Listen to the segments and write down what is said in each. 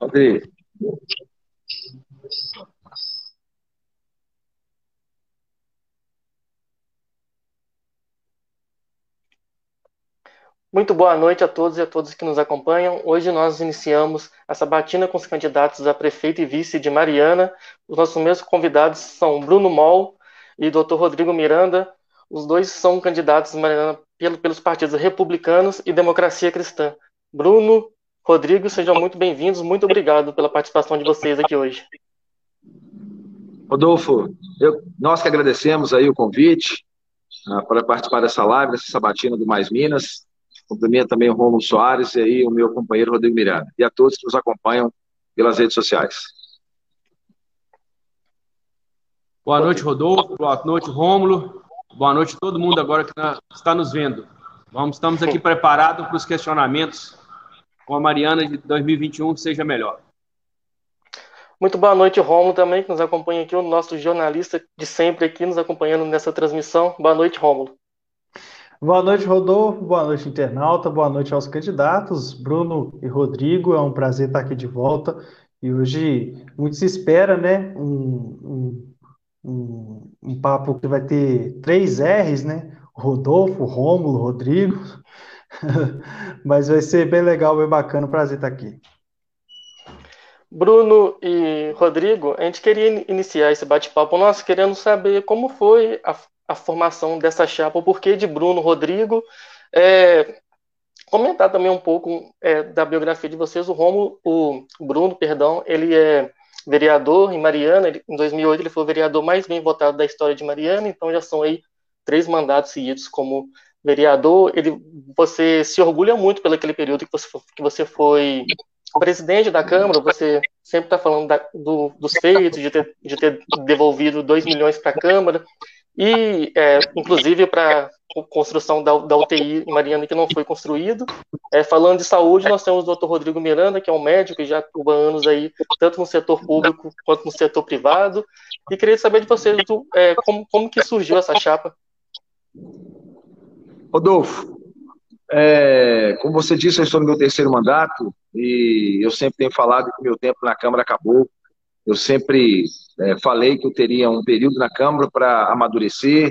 André. Muito boa noite a todos e a todas que nos acompanham. Hoje nós iniciamos a sabatina com os candidatos a prefeito e vice de Mariana. Os nossos mesmos convidados são Bruno Moll e Dr. Rodrigo Miranda. Os dois são candidatos de Mariana pelos partidos republicanos e democracia cristã. Bruno, Rodrigo, sejam muito bem-vindos. Muito obrigado pela participação de vocês aqui hoje. Rodolfo, eu, nós que agradecemos aí o convite uh, para participar dessa live, dessa sabatina do Mais Minas. Cumprimento também o Romulo Soares e aí o meu companheiro Rodrigo Miranda. E a todos que nos acompanham pelas redes sociais. Boa noite, Rodolfo. Boa noite, Rômulo. Boa noite a todo mundo agora que está nos vendo. Vamos, estamos aqui preparados para os questionamentos com a Mariana de 2021 seja melhor. Muito boa noite, Romulo, também, que nos acompanha aqui, o nosso jornalista de sempre aqui, nos acompanhando nessa transmissão. Boa noite, Romulo. Boa noite, Rodolfo. Boa noite, internauta. Boa noite aos candidatos, Bruno e Rodrigo. É um prazer estar aqui de volta. E hoje muito se espera, né? Um, um, um, um papo que vai ter três R's, né? Rodolfo, Rômulo, Rodrigo. Mas vai ser bem legal, bem bacana. Prazer estar aqui. Bruno e Rodrigo, a gente queria iniciar esse bate-papo nós querendo saber como foi a, a, formação dessa chapa, o porquê de Bruno, Rodrigo, é, comentar também um pouco é, da biografia de vocês. O Romo, o Bruno, perdão, ele é vereador em Mariana, ele, em 2008 ele foi o vereador mais bem votado da história de Mariana, então já são aí três mandatos seguidos como vereador, ele, você se orgulha muito pelo aquele período que você, que você foi presidente da Câmara, você sempre está falando da, do, dos feitos, de ter, de ter devolvido 2 milhões para a Câmara, e é, inclusive para construção da, da, UTI em Mariana que não foi construído. É, falando de saúde, nós temos o Dr. Rodrigo Miranda, que é um médico que já atua anos aí, tanto no setor público quanto no setor privado. E queria saber de vocês do, é, como, como que surgiu essa chapa. Rodolfo, é, como você disse, eu estou no meu terceiro mandato e eu sempre tenho falado que meu tempo na Câmara acabou. Eu sempre é, falei que eu teria um período na Câmara para amadurecer,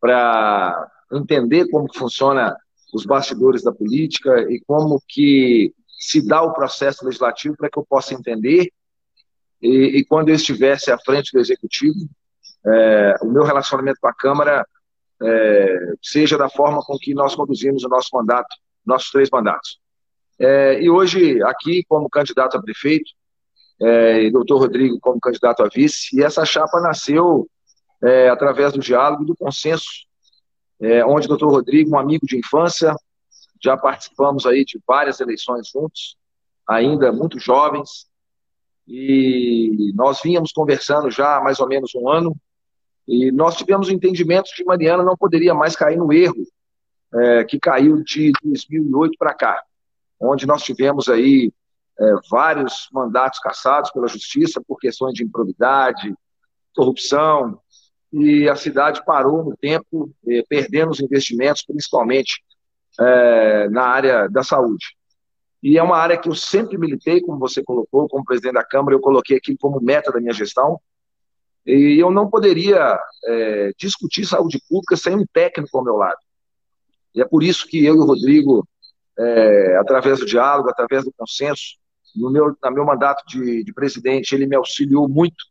para entender como funciona os bastidores da política e como que se dá o processo legislativo para que eu possa entender e, e, quando eu estivesse à frente do executivo, é, o meu relacionamento com a Câmara é, seja da forma com que nós conduzimos o nosso mandato, nossos três mandatos. É, e hoje, aqui, como candidato a prefeito, é, e doutor Rodrigo como candidato a vice, e essa chapa nasceu é, através do diálogo e do consenso, é, onde o doutor Rodrigo, um amigo de infância, já participamos aí de várias eleições juntos, ainda muito jovens, e nós vínhamos conversando já há mais ou menos um ano, e nós tivemos o entendimento que Mariana não poderia mais cair no erro é, que caiu de 2008 para cá, onde nós tivemos aí é, vários mandatos cassados pela justiça por questões de improbidade, corrupção, e a cidade parou no tempo, é, perdendo os investimentos, principalmente é, na área da saúde. E é uma área que eu sempre militei, como você colocou, como presidente da Câmara, eu coloquei aquilo como meta da minha gestão, e eu não poderia é, discutir saúde pública sem um técnico ao meu lado. E é por isso que eu e o Rodrigo, é, através do diálogo, através do consenso, no meu, no meu mandato de, de presidente, ele me auxiliou muito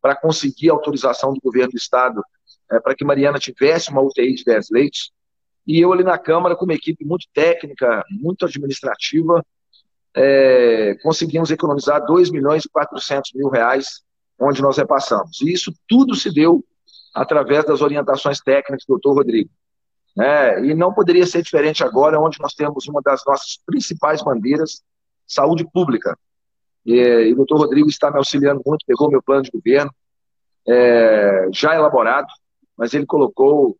para conseguir a autorização do governo do Estado é, para que Mariana tivesse uma UTI de 10 leitos. E eu ali na Câmara, com uma equipe muito técnica, muito administrativa, é, conseguimos economizar 2 milhões e 400 mil reais onde nós repassamos. E isso tudo se deu através das orientações técnicas do doutor Rodrigo. É, e não poderia ser diferente agora, onde nós temos uma das nossas principais bandeiras, saúde pública. E, e o doutor Rodrigo está me auxiliando muito, pegou meu plano de governo, é, já elaborado, mas ele colocou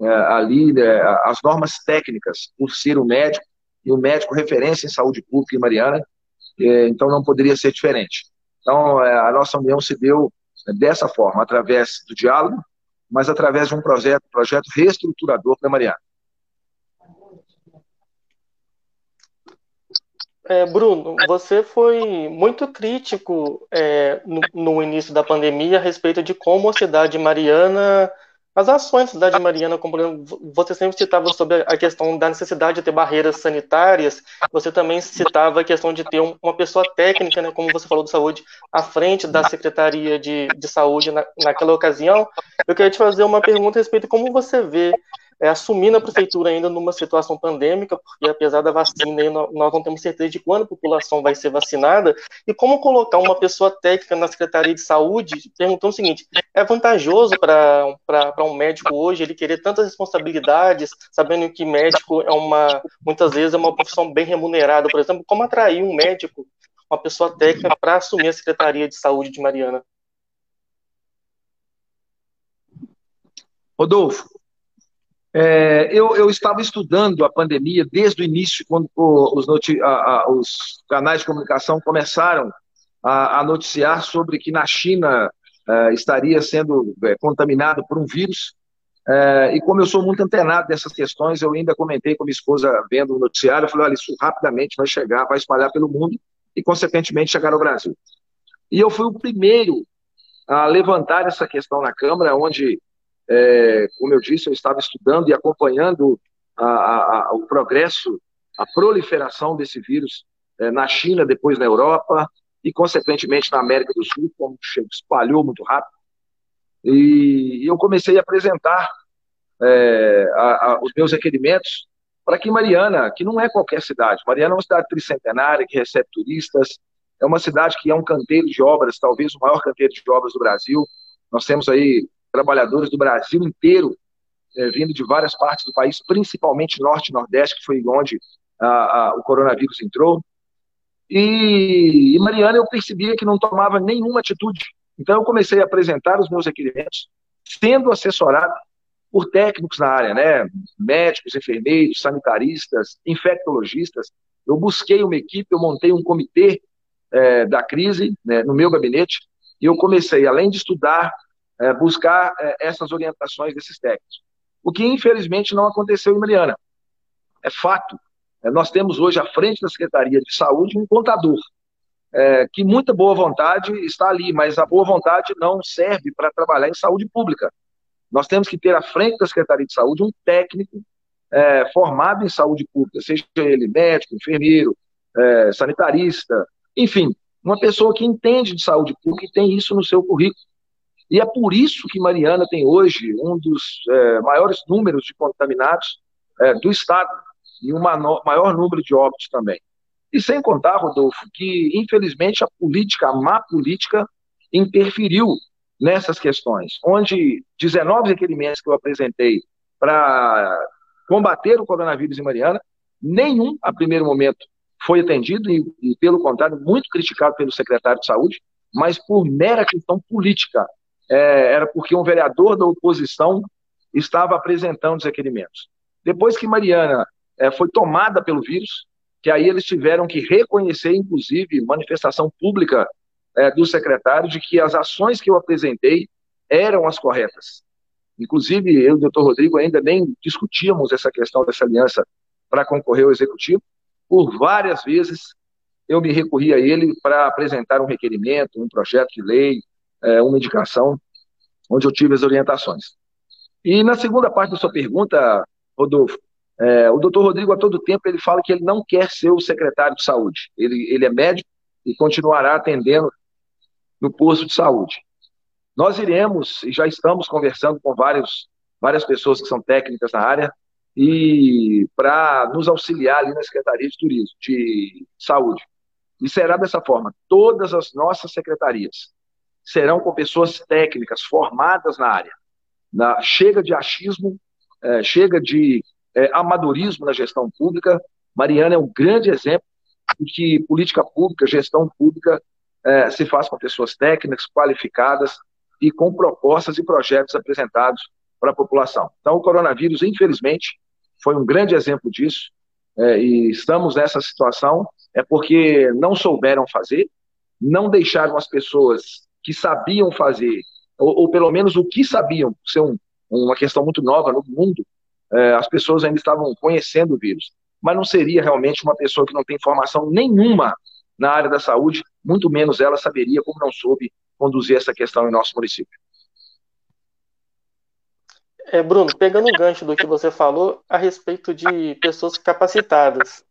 é, ali é, as normas técnicas, por ser o médico, e o médico referência em saúde pública em Mariana, é, então não poderia ser diferente. Então, é, a nossa união se deu dessa forma, através do diálogo, mas através de um projeto, projeto reestruturador para Mariana. É, Bruno, você foi muito crítico é, no, no, início da pandemia a respeito de como a cidade mariana, as ações da cidade mariana, como você sempre citava sobre a questão da necessidade de ter barreiras sanitárias, você também citava a questão de ter uma pessoa técnica, né, como você falou de saúde, à frente da Secretaria de, de Saúde na, naquela ocasião. Eu queria te fazer uma pergunta a respeito de como você vê é, assumindo a prefeitura ainda numa situação pandêmica, porque apesar da vacina, nós não temos certeza de quando a população vai ser vacinada, e como colocar uma pessoa técnica na Secretaria de Saúde, perguntando o seguinte, é vantajoso para um médico hoje ele querer tantas responsabilidades, sabendo que médico é uma, muitas vezes é uma profissão bem remunerada, por exemplo, como atrair um médico, uma pessoa técnica para assumir a Secretaria de Saúde de Mariana? Rodolfo, é, eu, eu, estava estudando a pandemia desde o início, quando os, a, a, os canais de comunicação começaram a, a noticiar sobre que na China é, estaria sendo é, contaminado por um vírus. É, e como eu sou muito antenado dessas questões, eu ainda comentei com minha esposa vendo o noticiário, eu falei, olha, isso rapidamente vai chegar, vai espalhar pelo mundo e, consequentemente, chegar ao Brasil. E eu fui o primeiro a levantar essa questão na Câmara, onde é, como eu disse, eu estava estudando e acompanhando a, a, o progresso, a proliferação desse vírus é, na China, depois na Europa e, consequentemente, na América do Sul, como espalhou muito rápido. E, e eu comecei a apresentar é, a, os meus requerimentos para que Mariana, que não é qualquer cidade, Mariana é uma cidade tricentenária que recebe turistas, é uma cidade que é um canteiro de obras, talvez o maior canteiro de obras do Brasil. Nós temos aí trabalhadores do Brasil inteiro, é, vindo de várias partes do país, principalmente Norte e Nordeste, que foi onde a, a, o coronavírus entrou. E, e Mariana, eu percebia que não tomava nenhuma atitude. Então, eu comecei a apresentar os meus requerimentos, sendo assessorado por técnicos na área, né? Médicos, enfermeiros, sanitaristas, infectologistas. Eu busquei uma equipe, eu montei um comitê é, da crise né, no meu gabinete e eu comecei, além de estudar é, buscar é, essas orientações desses técnicos. O que, infelizmente, não aconteceu em Mariana. É fato. É, nós temos hoje, à frente da Secretaria de Saúde, um contador, é, que muita boa vontade está ali, mas a boa vontade não serve para trabalhar em saúde pública. Nós temos que ter à frente da Secretaria de Saúde um técnico é, formado em saúde pública, seja ele médico, enfermeiro, é, sanitarista, enfim, uma pessoa que entende de saúde pública e tem isso no seu currículo. E é por isso que Mariana tem hoje um dos é, maiores números de contaminados é, do Estado e um maior número de óbitos também. E sem contar, Rodolfo, que infelizmente a política, a má política, interferiu nessas questões, onde 19 requerimentos que eu apresentei para combater o coronavírus em Mariana, nenhum, a primeiro momento, foi atendido e, e, pelo contrário, muito criticado pelo secretário de Saúde, mas por mera questão política é, era porque um vereador da oposição estava apresentando os requerimentos. Depois que Mariana é, foi tomada pelo vírus, que aí eles tiveram que reconhecer, inclusive, manifestação pública é, do secretário de que as ações que eu apresentei eram as corretas. Inclusive, eu e o doutor Rodrigo ainda nem discutíamos essa questão dessa aliança para concorrer ao executivo. Por várias vezes eu me recorri a ele para apresentar um requerimento, um projeto de lei, é, uma indicação onde eu tive as orientações. E na segunda parte da sua pergunta, Rodolfo, é, o doutor Rodrigo, a todo tempo, ele fala que ele não quer ser o secretário de saúde. Ele, ele é médico e continuará atendendo no posto de saúde. Nós iremos, e já estamos conversando com vários, várias pessoas que são técnicas na área, e para nos auxiliar ali na Secretaria de Turismo, de Saúde. E será dessa forma, todas as nossas secretarias, serão com pessoas técnicas, formadas na área. Na, chega de achismo, é, chega de é, amadorismo na gestão pública. Mariana é um grande exemplo de que política pública, gestão pública, é, se faz com pessoas técnicas, qualificadas e com propostas e projetos apresentados para a população. Então, o coronavírus, infelizmente, foi um grande exemplo disso, é, e estamos nessa situação é porque não souberam fazer, não deixaram as pessoas que sabiam fazer, ou, ou pelo menos o que sabiam, ser um, uma questão muito nova no mundo, é, as pessoas ainda estavam conhecendo o vírus. mas não seria realmente uma pessoa que não tem formação nenhuma na área da saúde, muito menos ela saberia, como não soube, conduzir essa questão em nosso município. É, Bruno, pegando o gancho do que você falou a respeito de pessoas capacitadas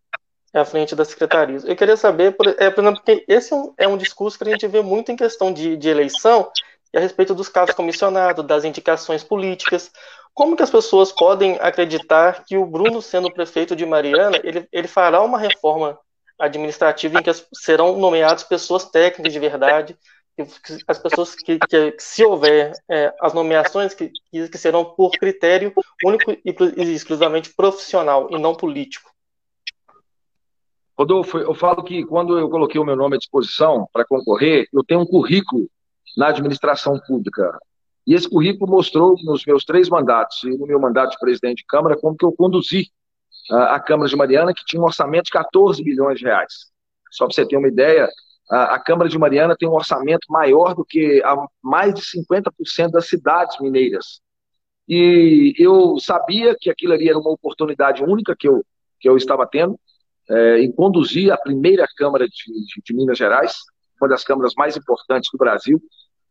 à frente das secretarias, eu queria saber, por, é, exemplo, porque esse é um, é um, discurso que a gente vê muito em questão de, de eleição e a respeito dos casos comissionados, das indicações políticas. Como que as pessoas podem acreditar que o Bruno, sendo prefeito de Mariana, ele, ele fará uma reforma administrativa em que as, serão nomeadas pessoas técnicas de verdade, as pessoas que, que se houver é, as nomeações que, que serão por critério único e exclusivamente profissional e não político. Rodolfo, eu falo que quando eu coloquei o meu nome à disposição para concorrer, eu tenho um currículo na administração pública. E esse currículo mostrou nos meus três mandatos e no meu mandato de presidente de Câmara como que eu conduzi a, a Câmara de Mariana, que tinha um orçamento de 14 bilhões de reais. Só para você ter uma ideia, a Câmara de Mariana tem um orçamento maior do que a mais de 50% das cidades mineiras. E eu sabia que aquilo ali era uma oportunidade única que eu, que eu estava tendo é, em conduzir a primeira Câmara de, de, de Minas Gerais, uma das câmaras mais importantes do Brasil,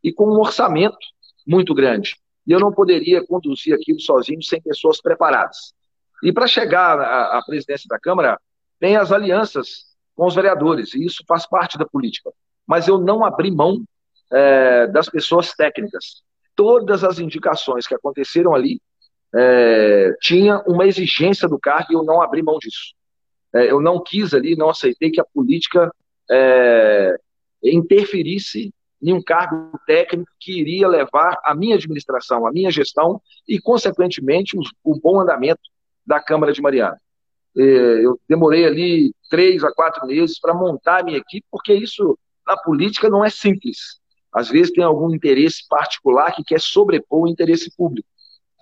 e com um orçamento muito grande. E eu não poderia conduzir aquilo sozinho sem pessoas preparadas. E para chegar à, à presidência da Câmara, tem as alianças com os vereadores, e isso faz parte da política. Mas eu não abri mão é, das pessoas técnicas. Todas as indicações que aconteceram ali é, tinha uma exigência do cargo e eu não abri mão disso. É, eu não quis ali, não aceitei que a política é, interferisse em um cargo técnico que iria levar a minha administração, a minha gestão e, consequentemente, o bom andamento da Câmara de Mariana. É, eu demorei ali três a quatro meses para montar a minha equipe, porque isso na política não é simples. Às vezes tem algum interesse particular que quer sobrepor o interesse público.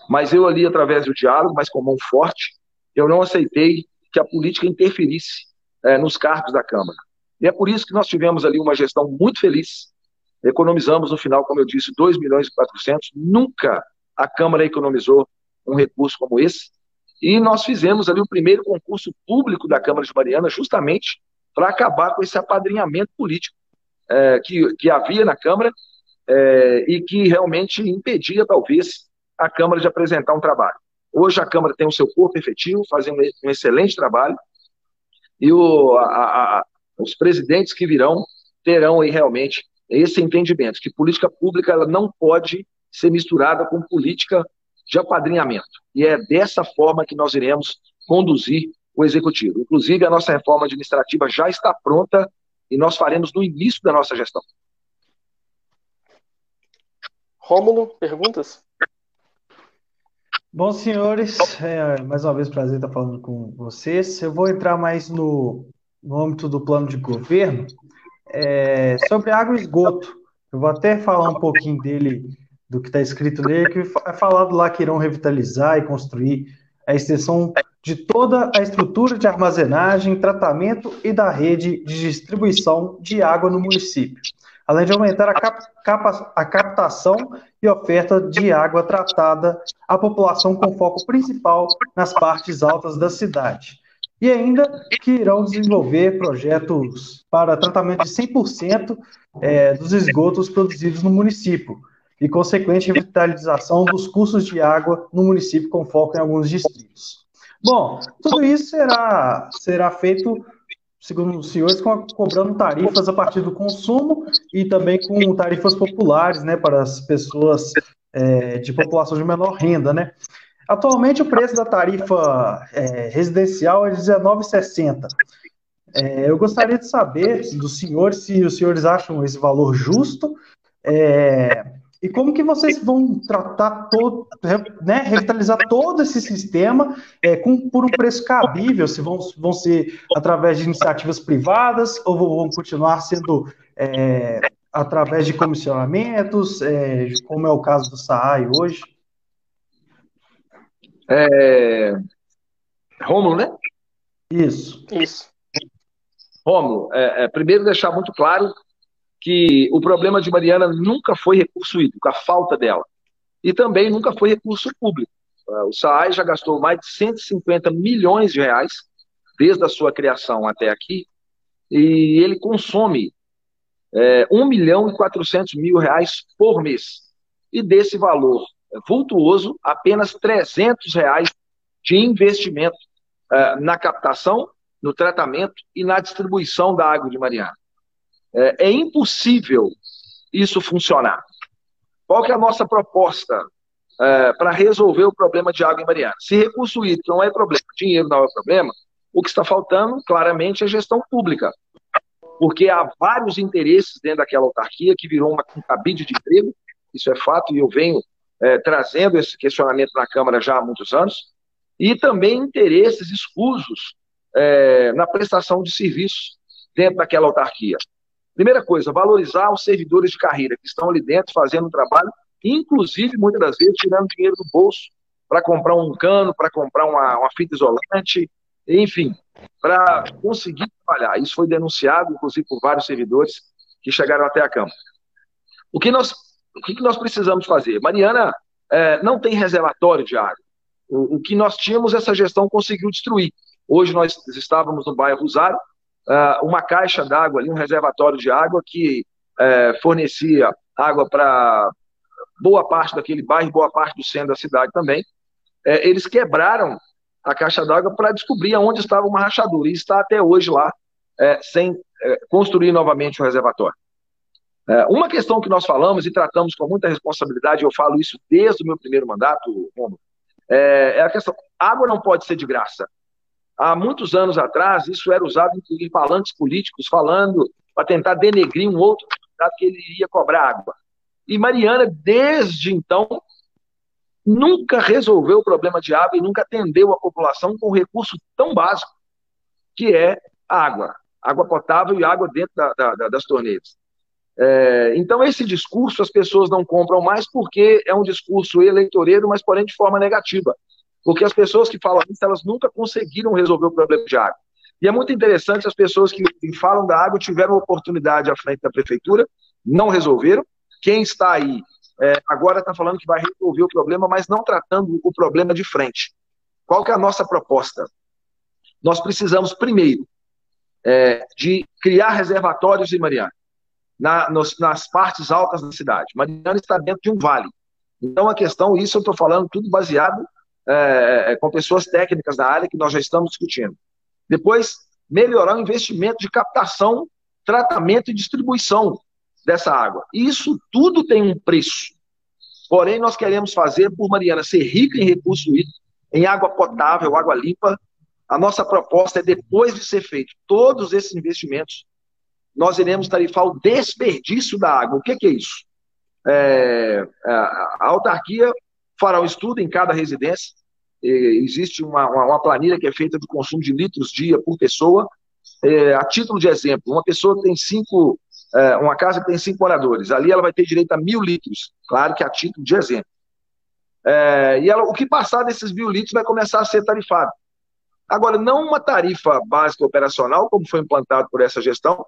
Mas eu ali, através do diálogo, mas com mão forte, eu não aceitei que a política interferisse é, nos cargos da Câmara. E é por isso que nós tivemos ali uma gestão muito feliz. Economizamos no final, como eu disse, 2 milhões e 400. Nunca a Câmara economizou um recurso como esse. E nós fizemos ali o primeiro concurso público da Câmara de Mariana, justamente para acabar com esse apadrinhamento político é, que, que havia na Câmara é, e que realmente impedia, talvez, a Câmara de apresentar um trabalho. Hoje a Câmara tem o seu corpo efetivo, fazendo um excelente trabalho, e o, a, a, os presidentes que virão terão aí realmente esse entendimento, que política pública ela não pode ser misturada com política de apadrinhamento. E é dessa forma que nós iremos conduzir o executivo. Inclusive, a nossa reforma administrativa já está pronta e nós faremos no início da nossa gestão. Rômulo, perguntas? Bom, senhores, é mais uma vez prazer estar falando com vocês. Eu vou entrar mais no, no âmbito do plano de governo é, sobre água e esgoto. Eu vou até falar um pouquinho dele do que está escrito nele, que é falado lá que irão revitalizar e construir a extensão de toda a estrutura de armazenagem, tratamento e da rede de distribuição de água no município, além de aumentar a, cap a captação e oferta de água tratada à população com foco principal nas partes altas da cidade. E ainda que irão desenvolver projetos para tratamento de 100% é, dos esgotos produzidos no município, e consequente revitalização dos cursos de água no município com foco em alguns distritos. Bom, tudo isso será, será feito, segundo os senhores, cobrando tarifas a partir do consumo e também com tarifas populares, né, para as pessoas é, de população de menor renda, né. Atualmente o preço da tarifa é, residencial é R$19,60. É, eu gostaria de saber dos senhores se os senhores acham esse valor justo, é, e como que vocês vão tratar todo, né, revitalizar todo esse sistema é, com, por um preço cabível? Se vão, vão ser através de iniciativas privadas ou vão continuar sendo é, através de comissionamentos, é, como é o caso do SAAI hoje? É... Rômulo, né? Isso. Isso. Rômulo, é, é, primeiro deixar muito claro que o problema de Mariana nunca foi recurso hídrico, a falta dela. E também nunca foi recurso público. O SAAI já gastou mais de 150 milhões de reais desde a sua criação até aqui, e ele consome é, 1 milhão e 400 mil reais por mês. E desse valor vultuoso, apenas 300 reais de investimento é, na captação, no tratamento e na distribuição da água de Mariana. É, é impossível isso funcionar. Qual que é a nossa proposta é, para resolver o problema de água em Mariana? Se recurso hídrico não é problema, dinheiro não é problema, o que está faltando, claramente, é gestão pública. Porque há vários interesses dentro daquela autarquia que virou uma, um cabide de emprego, isso é fato, e eu venho é, trazendo esse questionamento na Câmara já há muitos anos, e também interesses escusos é, na prestação de serviços dentro daquela autarquia. Primeira coisa, valorizar os servidores de carreira que estão ali dentro fazendo um trabalho, inclusive, muitas das vezes, tirando dinheiro do bolso para comprar um cano, para comprar uma, uma fita isolante, enfim, para conseguir trabalhar. Isso foi denunciado, inclusive, por vários servidores que chegaram até a Câmara. O que nós, o que nós precisamos fazer? Mariana é, não tem reservatório de água. O, o, que nós tínhamos, essa gestão conseguiu destruir. Hoje nós estávamos no bairro Rosário, uh, uma caixa d'água ali, um reservatório de água que uh, fornecia água para boa parte daquele bairro, boa parte do centro da cidade também. Uh, eles quebraram a caixa d'água para descobrir aonde estava uma rachadura. E está até hoje lá, é, sem construir novamente o reservatório. É, uma questão que nós falamos e tratamos com muita responsabilidade, eu falo isso desde o meu primeiro mandato, Romulo, é, a questão: água não pode ser de graça. Há muitos anos atrás, isso era usado em, palantes políticos, falando para tentar denegrir um outro candidato que ele iria cobrar água. E Mariana, desde então, nunca resolveu o problema de água e nunca atendeu a população com um recurso tão básico, que é água, água potável e água dentro da, da, das torneiras. É, então, esse discurso as pessoas não compram mais porque é um discurso eleitoreiro, mas porém de forma negativa. Porque as pessoas que falam isso, elas nunca conseguiram resolver o problema de água. E é muito interessante as pessoas que falam da água tiveram oportunidade à frente da prefeitura, não resolveram. Quem está aí é, agora está falando que vai resolver o problema, mas não tratando o problema de frente. Qual que é a nossa proposta? Nós precisamos, primeiro, é, de criar reservatórios em Mariana, na, nos, nas partes altas da cidade. Mariana está dentro de um vale. Então, a questão, isso eu estou falando tudo baseado é, é, com pessoas técnicas da área que nós já estamos discutindo. Depois, melhorar o investimento de captação, tratamento e distribuição dessa água. Isso tudo tem um preço. Porém, nós queremos fazer por Mariana ser rica em recurso hídrico, em água potável, água limpa. A nossa proposta é, depois de ser feito todos esses investimentos, nós iremos tarifar o desperdício da água. O que, que é isso? É, a autarquia fará um estudo em cada residência. existe uma, uma, planilha que é feita do consumo de litros dia por pessoa. É, a título de exemplo, uma pessoa tem cinco é, uma casa que tem cinco moradores, ali ela vai ter direito a mil litros, claro que a título de exemplo. E ela, o que passar desses mil litros vai começar a ser tarifado. Agora, não uma tarifa básica operacional, como foi implantado por essa gestão,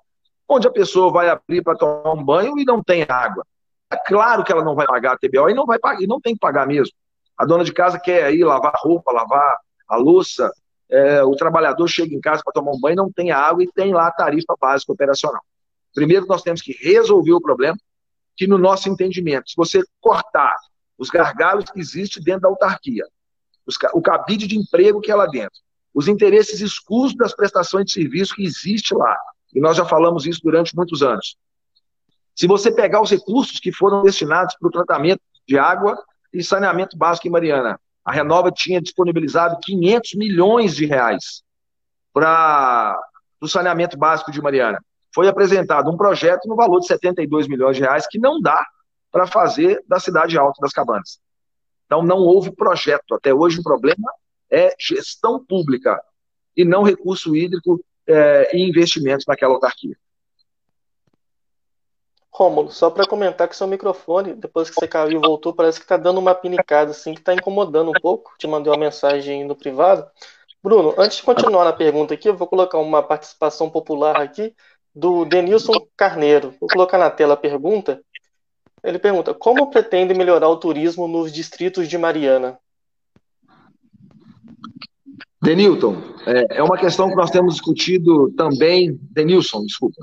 onde a pessoa vai abrir para tomar um banho e não tem água. Claro que ela não vai pagar a TBO e não vai pagar, e não tem que pagar mesmo. A dona de casa quer ir lavar roupa, lavar a louça, é, o trabalhador chega em casa para tomar um banho, não tem água e tem lá a tarifa básica operacional. Primeiro, nós temos que resolver o problema, que no nosso entendimento, se você cortar os gargalos que existem dentro da autarquia, os, o cabide de emprego que é lá dentro, os interesses escusos das prestações de serviço que existe lá, e nós já falamos isso durante muitos anos. Se você pegar os recursos que foram destinados para o tratamento de água e saneamento básico em Mariana, a Renova tinha disponibilizado 500 milhões de reais para o saneamento básico de Mariana foi apresentado um projeto no valor de 72 milhões de reais que não dá para fazer da cidade alta das cabanas. Então não houve projeto. Até hoje o problema é gestão pública e não recurso hídrico é, e investimentos naquela autarquia. Rômulo, só para comentar que seu microfone, depois que você caiu e voltou, parece que está dando uma pinicada, assim, que está incomodando um pouco. Te mandei uma mensagem no privado. Bruno, antes de continuar na pergunta aqui, eu vou colocar uma participação popular aqui do Denilson Carneiro. Vou colocar na tela a pergunta. Ele pergunta: Como pretende melhorar o turismo nos distritos de Mariana? Denilton, é, é uma questão que nós temos discutido também, Denilson, desculpa,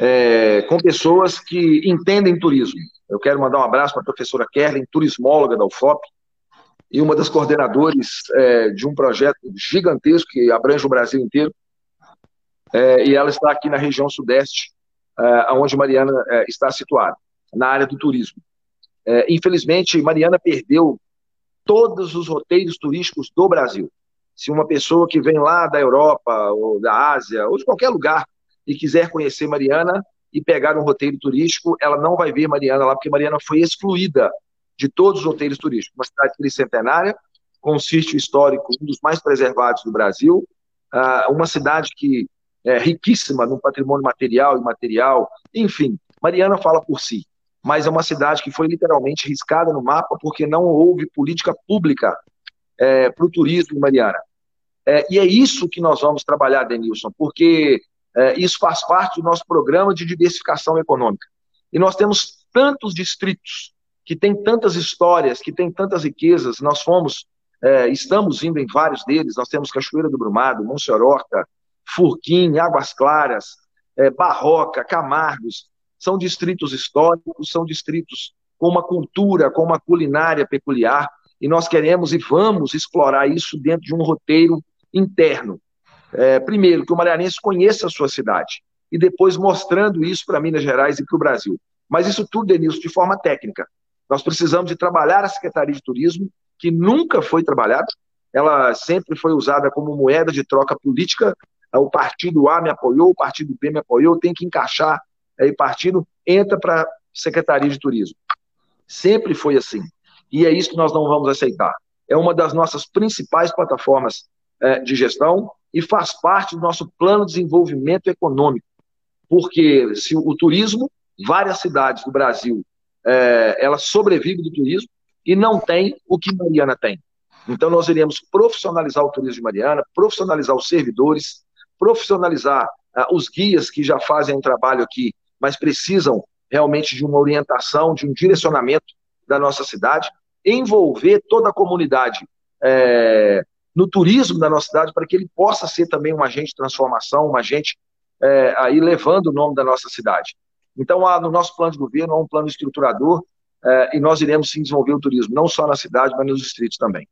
é, com pessoas que entendem turismo. Eu quero mandar um abraço para a professora Kerlin, turismóloga da UFOP, e uma das coordenadoras é, de um projeto gigantesco que abrange o Brasil inteiro. É, e ela está aqui na região sudeste, é, onde Mariana é, está situada, na área do turismo. É, infelizmente, Mariana perdeu todos os roteiros turísticos do Brasil. Se uma pessoa que vem lá da Europa, ou da Ásia, ou de qualquer lugar, e quiser conhecer Mariana e pegar um roteiro turístico, ela não vai ver Mariana lá, porque Mariana foi excluída de todos os roteiros turísticos. Uma cidade tricentenária, com um sítio histórico, um dos mais preservados do Brasil, ah, uma cidade que é riquíssima no patrimônio material e imaterial, enfim, Mariana fala por si, mas é uma cidade que foi literalmente riscada no mapa porque não houve política pública é, para o turismo em Mariana. É, e é isso que nós vamos trabalhar, Denilson, porque é, isso faz parte do nosso programa de diversificação econômica. E nós temos tantos distritos que têm tantas histórias, que têm tantas riquezas. Nós fomos, é, estamos indo em vários deles. Nós temos Cachoeira do Brumado, Monserorta, Furquim, Águas Claras, é, Barroca, Camargos. São distritos históricos, são distritos com uma cultura, com uma culinária peculiar. E nós queremos e vamos explorar isso dentro de um roteiro interno. É, primeiro, que o marianense conheça a sua cidade, e depois mostrando isso para Minas Gerais e para o Brasil. Mas isso tudo, Denilson, de forma técnica. Nós precisamos de trabalhar a Secretaria de Turismo, que nunca foi trabalhada, ela sempre foi usada como moeda de troca política. O partido A me apoiou, o partido B me apoiou, tem que encaixar, aí partido entra para a Secretaria de Turismo. Sempre foi assim. E é isso que nós não vamos aceitar. É uma das nossas principais plataformas é, de gestão e faz parte do nosso plano de desenvolvimento econômico. Porque se o turismo, várias cidades do Brasil, é, ela sobrevive do turismo e não tem o que Mariana tem. Então nós iremos profissionalizar o turismo de Mariana, profissionalizar os servidores, profissionalizar uh, os guias que já fazem um trabalho aqui, mas precisam realmente de uma orientação, de um direcionamento da nossa cidade, envolver toda a comunidade é, no turismo da nossa cidade, para que ele possa ser também um agente de transformação, um agente é, aí levando o nome da nossa cidade. Então, há, no nosso plano de governo, há um plano estruturador é, e nós iremos sim desenvolver o turismo, não só na cidade, mas nos distritos também.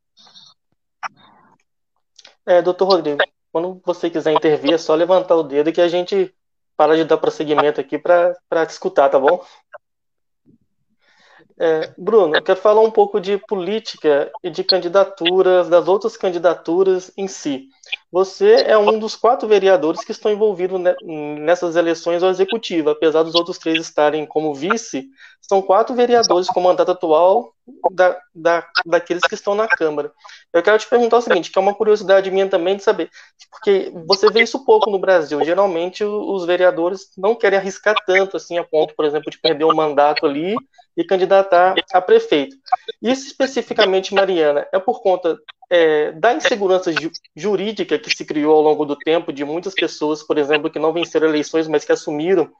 É, doutor Rodrigo, quando você quiser intervir, é só levantar o dedo que a gente para de dar prosseguimento aqui para te escutar, tá bom? É, Bruno, eu quero falar um pouco de política e de candidaturas, das outras candidaturas em si. Você é um dos quatro vereadores que estão envolvidos nessas eleições ao executivo, apesar dos outros três estarem como vice, são quatro vereadores com mandato atual da, da, daqueles que estão na Câmara. Eu quero te perguntar o seguinte, que é uma curiosidade minha também de saber, porque você vê isso pouco no Brasil. Geralmente os vereadores não querem arriscar tanto assim a ponto, por exemplo, de perder um mandato ali e candidatar a prefeito. Isso especificamente, Mariana, é por conta é, da insegurança ju jurídica que se criou ao longo do tempo de muitas pessoas, por exemplo, que não venceram eleições, mas que assumiram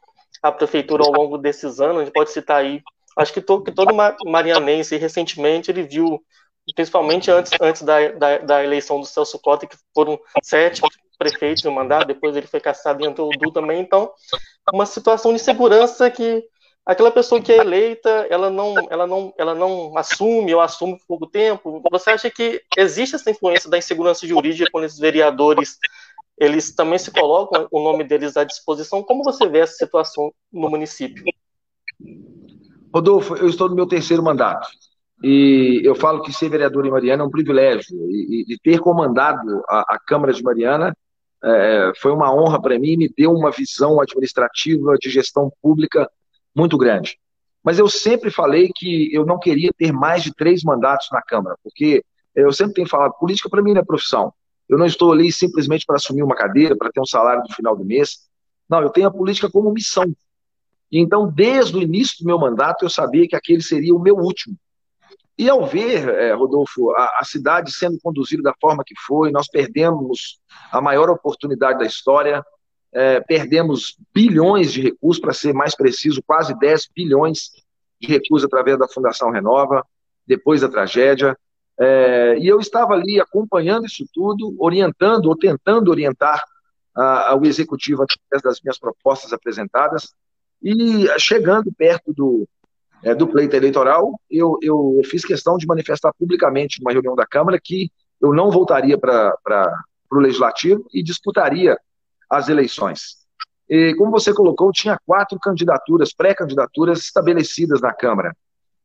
a prefeitura ao longo desses anos. A gente pode citar aí, acho que, to que todo marianense recentemente ele viu, principalmente antes, antes da, da, da eleição do Celso Cota, que foram sete prefeitos no mandato, depois ele foi caçado e entrou o Du também. Então, uma situação de segurança que aquela pessoa que é eleita, ela não, ela não, ela não assume ou assume por pouco tempo. Você acha que existe essa influência da insegurança jurídica quando esses vereadores eles também se colocam o nome deles à disposição? Como você vê essa situação no município? Rodolfo, eu estou no meu terceiro mandato. E eu falo que ser vereador em Mariana é um privilégio. E, e ter comandado a, a Câmara de Mariana é, foi uma honra para mim, me deu uma visão administrativa de gestão pública muito grande. Mas eu sempre falei que eu não queria ter mais de três mandatos na Câmara, porque eu sempre tenho falado, política para mim não é profissão. Eu não estou ali simplesmente para assumir uma cadeira, para ter um salário no final do mês. Não, eu tenho a política como missão. E então, desde o início do meu mandato, eu sabia que aquele seria o meu último. E ao ver, é, Rodolfo, a, a, cidade sendo conduzida da forma que foi, nós perdemos a maior oportunidade da história, é, perdemos bilhões de recursos, para ser mais preciso, quase 10 bilhões de recursos através da Fundação Renova, depois da tragédia. É, e eu estava ali acompanhando isso tudo, orientando ou tentando orientar a, o executivo através das minhas propostas apresentadas. E chegando perto do, é, do pleito eleitoral, eu, eu fiz questão de manifestar publicamente numa reunião da Câmara que eu não voltaria para o Legislativo e disputaria as eleições. E, como você colocou, tinha quatro candidaturas, pré-candidaturas estabelecidas na Câmara.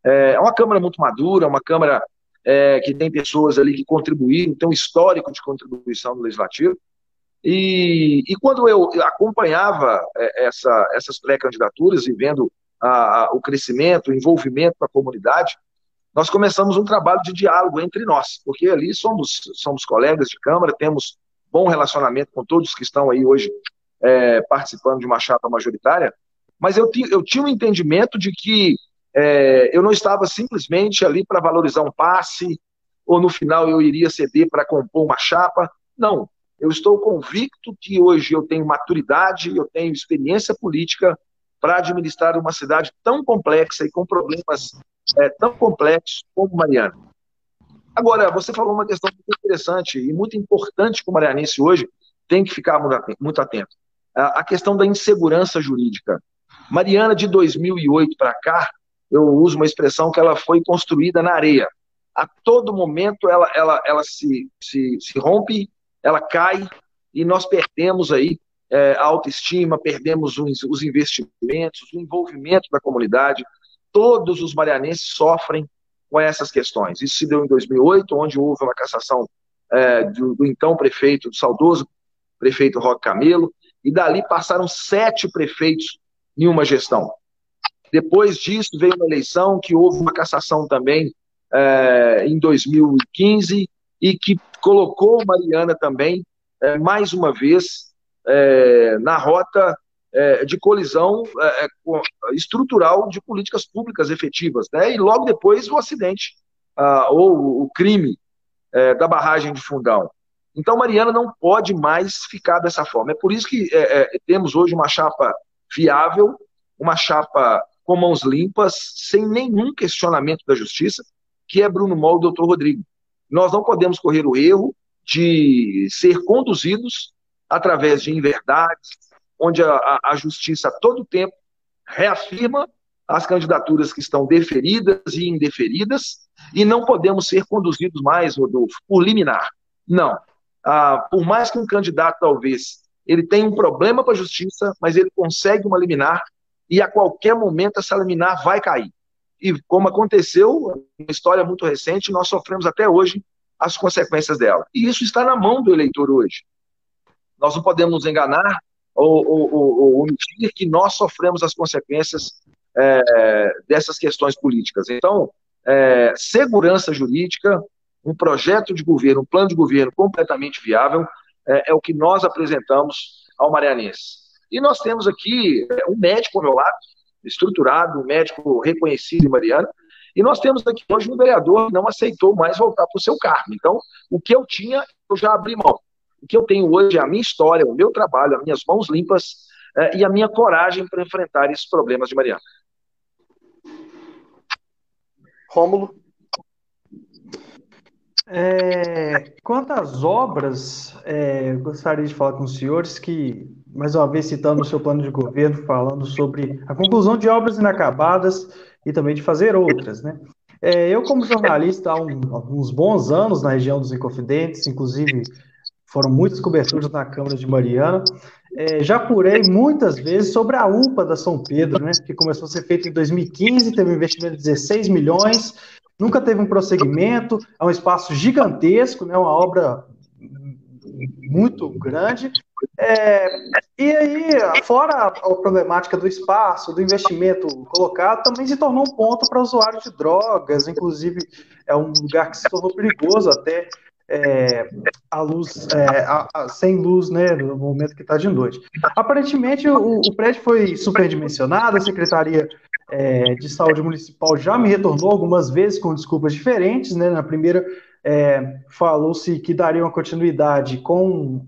É, é uma Câmara muito madura, uma Câmara é, que tem pessoas ali que contribuíram, tem um histórico de contribuição no Legislativo. E, e quando eu acompanhava é, essa, essas pré-candidaturas e vendo a, a, o crescimento, o envolvimento da comunidade, nós começamos um trabalho de diálogo entre nós, porque ali somos, somos colegas de Câmara, temos bom relacionamento com todos que estão aí hoje é, participando de uma chapa majoritária, mas eu, eu tinha um entendimento de que é, eu não estava simplesmente ali para valorizar um passe, ou no final eu iria ceder para compor uma chapa. Não, eu estou convicto que hoje eu tenho maturidade, eu tenho experiência política para administrar uma cidade tão complexa e com problemas é, tão complexos como Mariana. Agora, você falou uma questão muito interessante e muito importante que o marianense hoje tem que ficar muito atento. A questão da insegurança jurídica. Mariana, de 2008 para cá, eu uso uma expressão que ela foi construída na areia. A todo momento ela, ela, ela se, se, se rompe, ela cai e nós perdemos aí é, a autoestima, perdemos os, os investimentos, o envolvimento da comunidade. Todos os marianenses sofrem com essas questões. Isso se deu em 2008, onde houve uma cassação é, do, do, então prefeito, do saudoso prefeito Roque Camelo, e dali passaram sete prefeitos em uma gestão. Depois disso veio uma eleição que houve uma cassação também é, em 2015 e que colocou Mariana também é, mais uma vez é, na rota de colisão é, é, estrutural de políticas públicas efetivas, né? E logo depois o acidente ou o crime da barragem de Fundão. Então Mariana não pode mais ficar dessa forma. É por isso que temos hoje uma chapa viável, uma chapa com mãos limpas, sem nenhum questionamento da justiça, que é Bruno Mol e doutor Rodrigo. Nós não podemos correr o erro de ser conduzidos através de inverdades, onde a, a justiça a todo tempo reafirma as candidaturas que estão deferidas e indeferidas, e não podemos ser conduzidos mais, Rodolfo, por liminar. Não. Ah, por mais que um candidato, talvez, ele tenha um problema com a justiça, mas ele consegue uma liminar e a qualquer momento essa liminar vai cair. E como aconteceu, uma história muito recente, nós sofremos até hoje as consequências dela. E isso está na mão do eleitor hoje. Nós não podemos nos enganar ou, ou, ou, que nós sofremos as consequências é, dessas questões políticas. Então, é, segurança jurídica, um projeto de governo, um plano de governo completamente viável, é, é o que nós apresentamos ao Marianense. E nós temos aqui é, um médico ao meu lado, estruturado, um médico reconhecido em Mariana, e nós temos aqui hoje um vereador que não aceitou mais voltar para o seu cargo. Então, o que eu tinha, eu já abri mão. O que eu tenho hoje é a minha história, o meu trabalho, as minhas mãos limpas é, e a minha coragem para enfrentar esses problemas de Mariana. Rômulo? É, quanto às obras, é, gostaria de falar com os senhores que, mais uma vez citando o seu plano de governo, falando sobre a conclusão de obras inacabadas e também de fazer outras, né? É, eu, como jornalista, há um, alguns bons anos na região dos Inconfidentes, inclusive foram muitas coberturas na Câmara de Mariana, é, já apurei muitas vezes sobre a UPA da São Pedro, né, que começou a ser feita em 2015, teve um investimento de 16 milhões, nunca teve um prosseguimento, é um espaço gigantesco, né, uma obra muito grande. É, e aí, fora a, problemática do espaço, do investimento colocado, também se tornou um ponto para usuários de drogas, inclusive é um lugar que se tornou perigoso até é, a luz, é, a, a, sem luz, né, no momento que está de noite. Aparentemente, o, o, prédio foi superdimensionado, a Secretaria é, de Saúde Municipal já me retornou algumas vezes com desculpas diferentes, né, na primeira é, falou-se que daria uma continuidade com,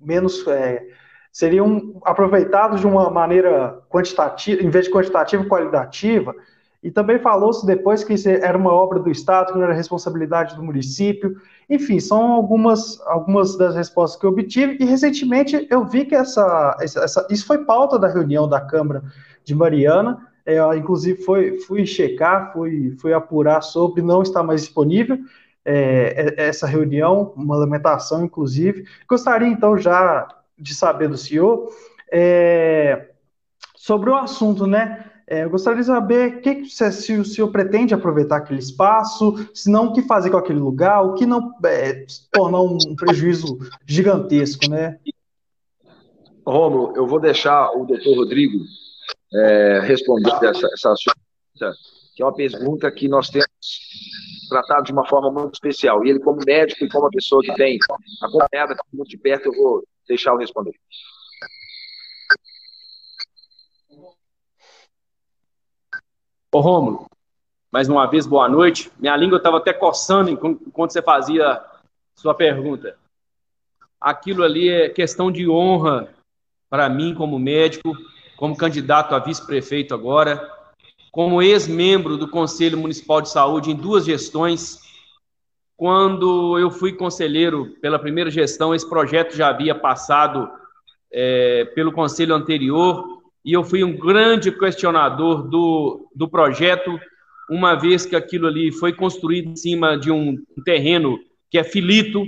menos, é, seriam aproveitados de uma maneira quantitativa, em vez de quantitativa, qualitativa, E também falou-se depois que era uma obra do Estado, que não era responsabilidade do município. Enfim, são algumas, algumas das respostas que eu obtive. E recentemente eu vi que essa, essa isso foi pauta da reunião da Câmara de Mariana. É, inclusive, foi, fui checar, fui, fui apurar sobre, não está mais disponível é, é, essa reunião, uma lamentação, inclusive. Gostaria, então, já de saber do senhor é, sobre o assunto, né? É, eu gostaria de saber que, se, o senhor pretende aproveitar aquele espaço, se não, o que fazer com aquele lugar, o que não é, tornar um prejuízo gigantesco, né? Romulo, eu vou deixar o doutor Rodrigo é, responder essa, essa sua que é uma pergunta que nós temos tratado de uma forma muito especial. E ele, como médico e como uma pessoa que tem acompanhado muito de perto, eu vou deixar o responder. Ô, Rômulo, mais uma vez, boa noite. Minha língua estava até coçando enquanto você fazia sua pergunta. Aquilo ali é questão de honra para mim, como médico, como candidato a vice-prefeito agora, como ex-membro do Conselho Municipal de Saúde em duas gestões. Quando eu fui conselheiro pela primeira gestão, esse projeto já havia passado é, pelo conselho anterior e eu fui um grande questionador do, do projeto, uma vez que aquilo ali foi construído em cima de um terreno que é filito,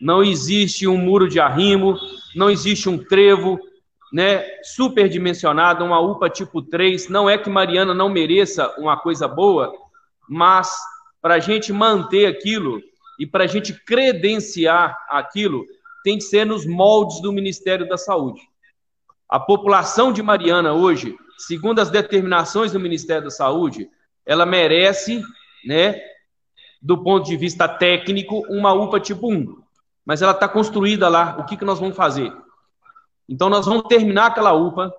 não existe um muro de arrimo, não existe um trevo, né, superdimensionado, uma UPA tipo 3. Não é que Mariana não mereça uma coisa boa, mas para a gente manter aquilo e para a gente credenciar aquilo, tem que ser nos moldes do Ministério da Saúde. A população de Mariana hoje, segundo as determinações do Ministério da Saúde, ela merece, né, do ponto de vista técnico, uma UPA tipo 1. Mas ela está construída lá. O que, que nós vamos fazer? Então, nós vamos terminar aquela UPA,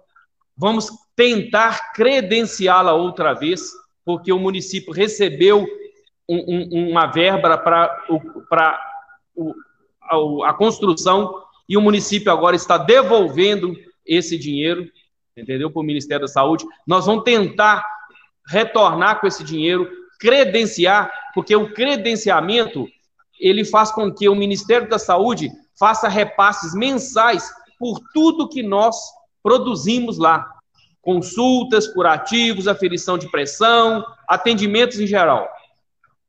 vamos tentar credenciá-la outra vez, porque o município recebeu um, um, uma verba para a, a construção e o município agora está devolvendo esse dinheiro, entendeu? Para o Ministério da Saúde. Nós vamos tentar retornar com esse dinheiro, credenciar, porque o credenciamento ele faz com que o Ministério da Saúde faça repasses mensais por tudo que nós produzimos lá. Consultas, curativos, aferição de pressão, atendimentos em geral.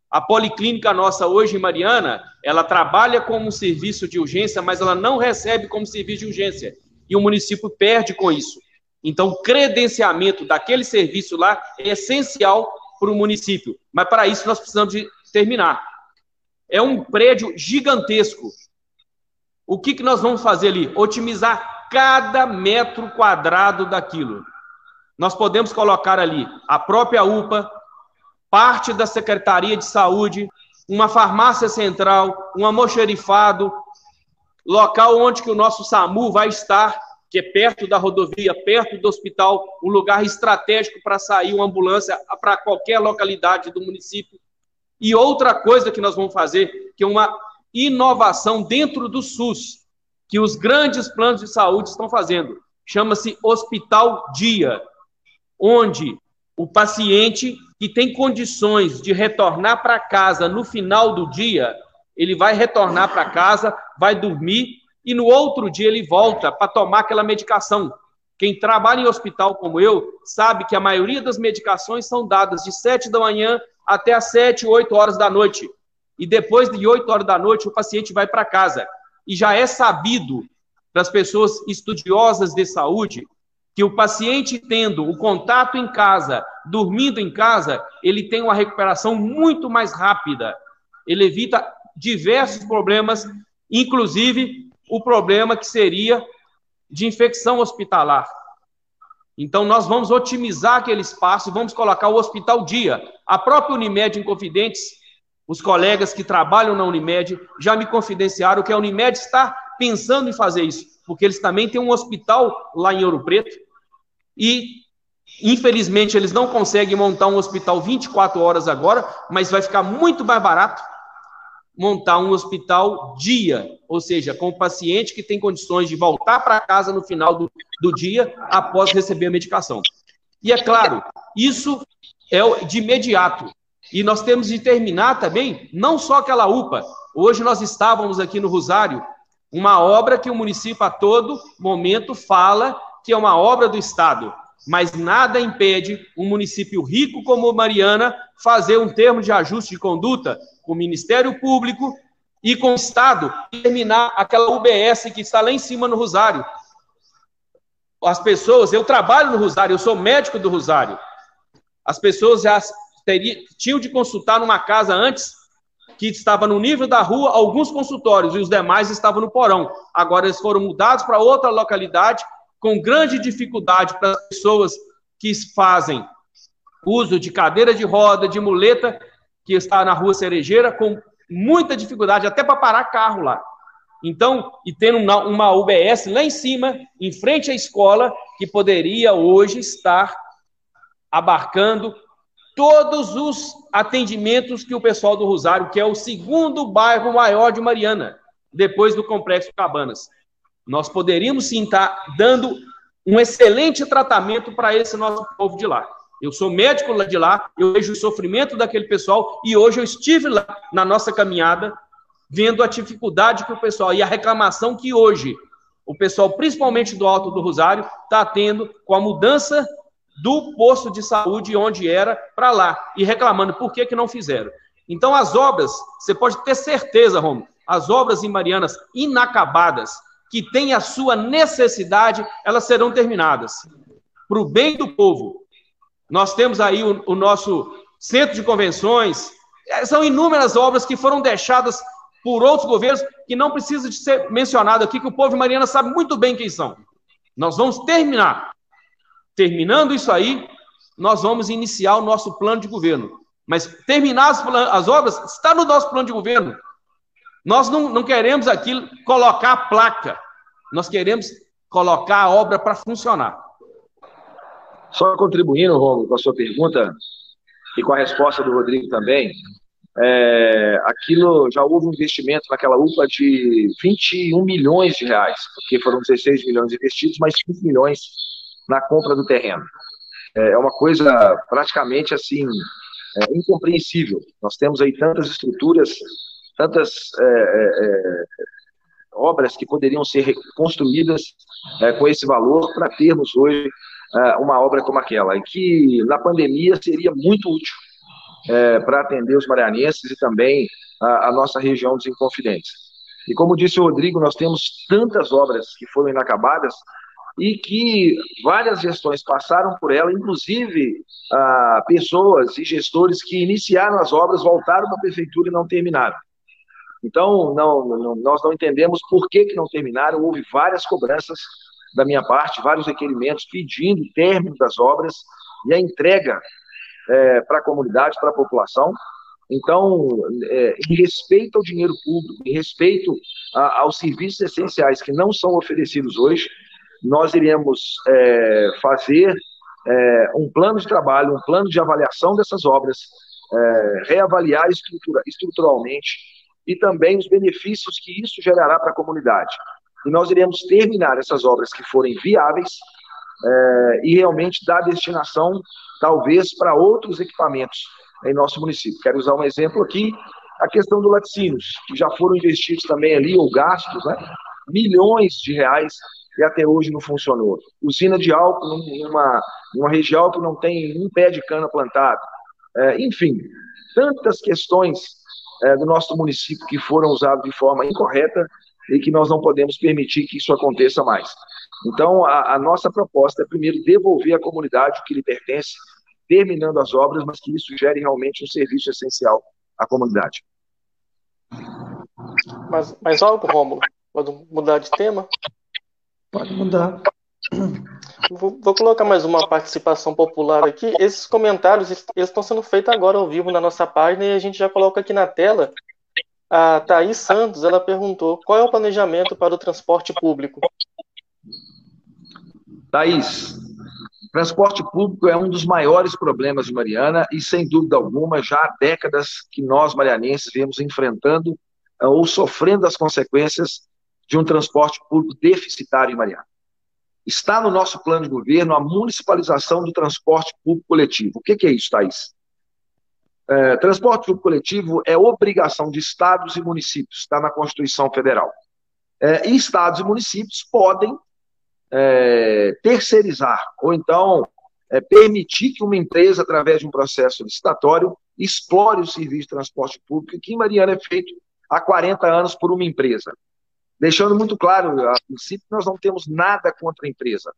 A policlínica nossa hoje em Mariana, ela trabalha como serviço de urgência, mas ela não recebe como serviço de urgência e o município perde com isso. Então, o credenciamento daquele serviço lá é essencial para o município. Mas para isso nós precisamos de terminar. É um prédio gigantesco. O que, que nós vamos fazer ali? Otimizar cada metro quadrado daquilo. Nós podemos colocar ali a própria UPA, parte da Secretaria de Saúde, uma farmácia central, um almoxerifado, local onde que o nosso SAMU vai estar, que é perto da rodovia, perto do hospital, um lugar estratégico para sair uma ambulância para qualquer localidade do município. E outra coisa que nós vamos fazer, que é uma inovação dentro do SUS, que os grandes planos de saúde estão fazendo, chama-se Hospital Dia, onde o paciente que tem condições de retornar para casa no final do dia, ele vai retornar para casa, vai dormir e no outro dia ele volta para tomar aquela medicação. Quem trabalha em hospital como eu sabe que a maioria das medicações são dadas de 7 da manhã até as 7, 8 horas da noite. E depois de 8 horas da noite o paciente vai para casa. E já é sabido para as pessoas estudiosas de saúde que o paciente tendo o contato em casa, dormindo em casa, ele tem uma recuperação muito mais rápida. Ele evita diversos problemas, inclusive o problema que seria de infecção hospitalar. Então, nós vamos otimizar aquele espaço e vamos colocar o hospital dia. A própria Unimed em Confidentes, os colegas que trabalham na Unimed já me confidenciaram que a Unimed está pensando em fazer isso, porque eles também têm um hospital lá em Ouro Preto e, infelizmente, eles não conseguem montar um hospital 24 horas agora, mas vai ficar muito mais barato montar um hospital dia, ou seja, com o paciente que tem condições de voltar para casa no final do, do dia após receber a medicação. E é claro, isso é de imediato. E nós temos de terminar também, não só aquela UPA. Hoje nós estávamos aqui no Rosário, uma obra que o município a todo momento fala que é uma obra do Estado, mas nada impede um município rico como Mariana fazer um termo de ajuste de conduta com o Ministério Público e com o Estado terminar aquela UBS que está lá em cima no Rosário. As pessoas, eu trabalho no Rosário, eu sou médico do Rosário. As pessoas já teria, tinham de consultar numa casa antes que estava no nível da rua, alguns consultórios, e os demais estavam no porão. Agora eles foram mudados para outra localidade, com grande dificuldade para as pessoas que fazem uso de cadeira de roda, de muleta, que está na rua Cerejeira, com muita dificuldade, até para parar carro lá. Então, e tendo uma, UBS lá em cima, em frente à escola, que poderia hoje estar abarcando todos os atendimentos que o pessoal do Rosário, que é o segundo bairro maior de Mariana, depois do Complexo Cabanas. Nós poderíamos sim estar dando um excelente tratamento para esse nosso povo de lá. Eu sou médico lá de lá, eu vejo o sofrimento daquele pessoal e hoje eu estive lá na nossa caminhada vendo a dificuldade que o pessoal e a reclamação que hoje o pessoal, principalmente do Alto do Rosário, está tendo com a mudança do posto de saúde onde era para lá e reclamando por que, que não fizeram. Então, as obras, você pode ter certeza, Romulo, as obras em Marianas inacabadas, que têm a sua necessidade, elas serão terminadas. Para o bem do povo. Nós temos aí o, o nosso centro de convenções, é, são inúmeras obras que foram deixadas por outros governos que não precisa de ser mencionado aqui, que o povo de Mariana sabe muito bem quem são. Nós vamos terminar. Terminando isso aí, nós vamos iniciar o nosso plano de governo. Mas terminar as, as obras está no nosso plano de governo. Nós não, não queremos aqui colocar a placa, nós queremos colocar a obra para funcionar. Só contribuindo, Romulo, com a sua pergunta e com a resposta do Rodrigo também, é, aquilo já houve um investimento naquela UPA de 21 milhões de reais, porque foram 16 milhões investidos, mais 5 milhões na compra do terreno. É, é uma coisa praticamente assim é, incompreensível. Nós temos aí tantas estruturas, tantas é, é, é obras que poderiam ser construídas é, com esse valor para termos hoje uma obra como aquela, e que na pandemia seria muito útil para atender os marianenses e também a nossa região dos Inconfidentes. E como disse o Rodrigo, nós temos tantas obras que foram inacabadas e que várias gestões passaram por ela, inclusive ah, pessoas e gestores que iniciaram as obras voltaram para a prefeitura e não terminaram. Então, não, não, nós não entendemos por que, que não terminaram. Houve várias cobranças da minha parte, vários requerimentos pedindo o término das obras e a entrega é, para a comunidade, para a população. Então, é, em respeito ao dinheiro público, em respeito a, aos serviços essenciais que não são oferecidos hoje, nós iremos é, fazer é, um plano de trabalho, um plano de avaliação dessas obras, é, reavaliar estrutura, estruturalmente e também os benefícios que isso gerará para a comunidade. E nós iremos terminar essas obras que forem viáveis é, e realmente dar destinação, talvez, para outros equipamentos em nosso município. Quero usar um exemplo aqui, a questão do laticínios, que já foram investidos também ali, ou gastos, né, milhões de reais e até hoje não funcionou. Usina de álcool numa, numa região que não tem um pé de cana plantado. É, enfim, tantas questões é, do nosso município que foram usadas de forma incorreta e que nós não podemos permitir que isso aconteça mais. Então, a, a nossa proposta é, primeiro, devolver à comunidade o que lhe pertence, terminando as obras, mas que isso gere realmente um serviço essencial à comunidade. Mas, mas algo, Rômulo? Pode mudar de tema? Pode mudar. Vou, vou, colocar mais uma participação popular aqui. Esses comentários eles estão sendo feitos agora ao vivo na nossa página e a gente já coloca aqui na tela. A Thaís Santos ela perguntou qual é o planejamento para o transporte público. Thaís, transporte público é um dos maiores problemas de Mariana e, sem dúvida alguma, já há décadas que nós, marianenses, viemos enfrentando ou sofrendo as consequências de um transporte público deficitário em Mariana. Está no nosso plano de governo a municipalização do transporte público coletivo. O que, que é isso, Thaís? É, transporte público coletivo é obrigação de estados e municípios, está na Constituição Federal. É, e estados e municípios podem é, terceirizar, ou então é, permitir que uma empresa, através de um processo licitatório, explore o serviço de transporte público, que em Mariana é feito há 40 anos por uma empresa. Deixando muito claro, a princípio, nós não temos nada contra a empresa,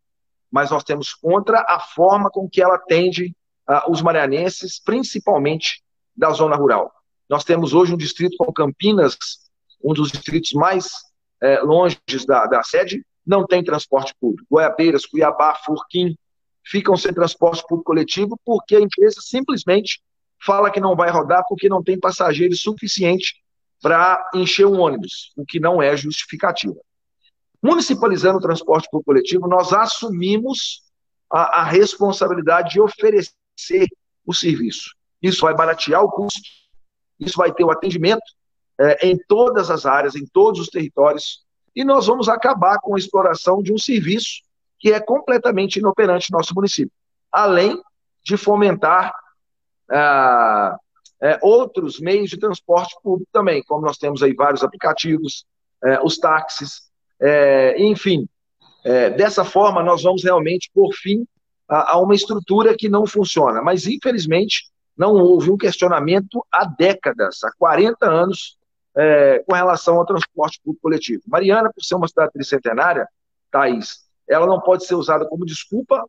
mas nós temos contra a forma com que ela atende uh, os marianenses, principalmente da zona rural. Nós temos hoje um distrito como Campinas, um dos distritos mais é, longe da, da sede, não tem transporte público. Goiabeiras, Cuiabá, Furquim ficam sem transporte público coletivo porque a empresa simplesmente fala que não vai rodar porque não tem passageiros suficiente para encher um ônibus, o que não é justificativa. Municipalizando o transporte público coletivo, nós assumimos a, a responsabilidade de oferecer o serviço. Isso vai baratear o custo, isso vai ter o atendimento é, em todas as áreas, em todos os territórios, e nós vamos acabar com a exploração de um serviço que é completamente inoperante no nosso município, além de fomentar ah, é, outros meios de transporte público também, como nós temos aí vários aplicativos, é, os táxis, é, enfim. É, dessa forma, nós vamos realmente por fim a, a, uma estrutura que não funciona, mas infelizmente não houve um questionamento há décadas, há 40 anos, é, com relação ao transporte público coletivo. Mariana, por ser uma cidade tricentenária, Thaís, ela não pode ser usada como desculpa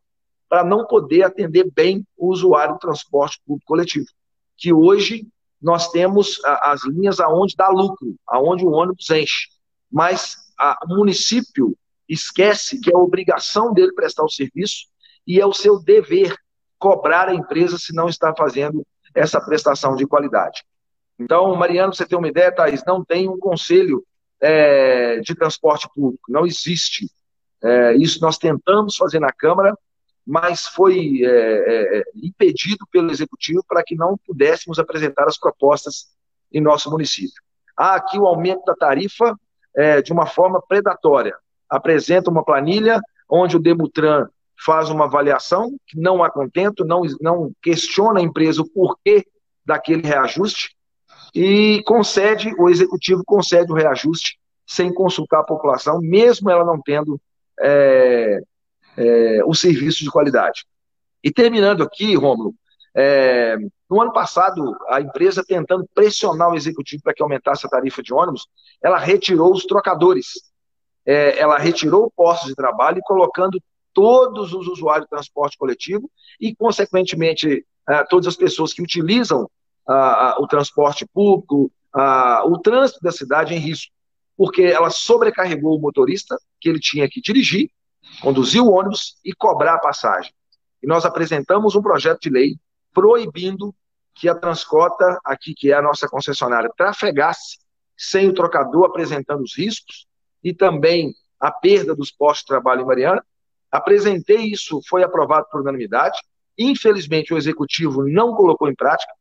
para não poder atender bem o usuário do transporte público coletivo. Que hoje nós temos as linhas aonde dá lucro, aonde o ônibus enche. Mas a, o município esquece que é obrigação dele prestar o serviço e é o seu dever cobrar a empresa se não está fazendo essa prestação de qualidade. Então, Mariano, você tem uma ideia, Thaís, não tem um conselho é, de transporte público, não existe. É, isso nós tentamos fazer na Câmara, mas foi é, é, é impedido pelo Executivo para que não pudéssemos apresentar as propostas em nosso município. Há aqui o aumento da tarifa é, de uma forma predatória. Apresenta uma planilha onde o Demutran faz uma avaliação, não há contento, não, não questiona a empresa o porquê daquele reajuste, e concede, o executivo concede o reajuste sem consultar a população, mesmo ela não tendo é, é, o serviço de qualidade. E terminando aqui, Rômulo, é, no ano passado, a empresa tentando pressionar o executivo para que aumentasse a tarifa de ônibus, ela retirou os trocadores. É, ela retirou o posto de trabalho e colocando todos os usuários de transporte coletivo e, consequentemente, é, todas as pessoas que utilizam o transporte público, o trânsito da cidade em risco porque ela sobrecarregou o motorista, que ele tinha que dirigir, conduzir o ônibus e cobrar a passagem. E nós apresentamos um projeto de lei proibindo que a Transcota, aqui que é a nossa concessionária, trafegasse sem o trocador apresentando os riscos e também a perda dos postos de trabalho em Mariana. Apresentei isso, foi aprovado por unanimidade. Infelizmente, o executivo não colocou em prática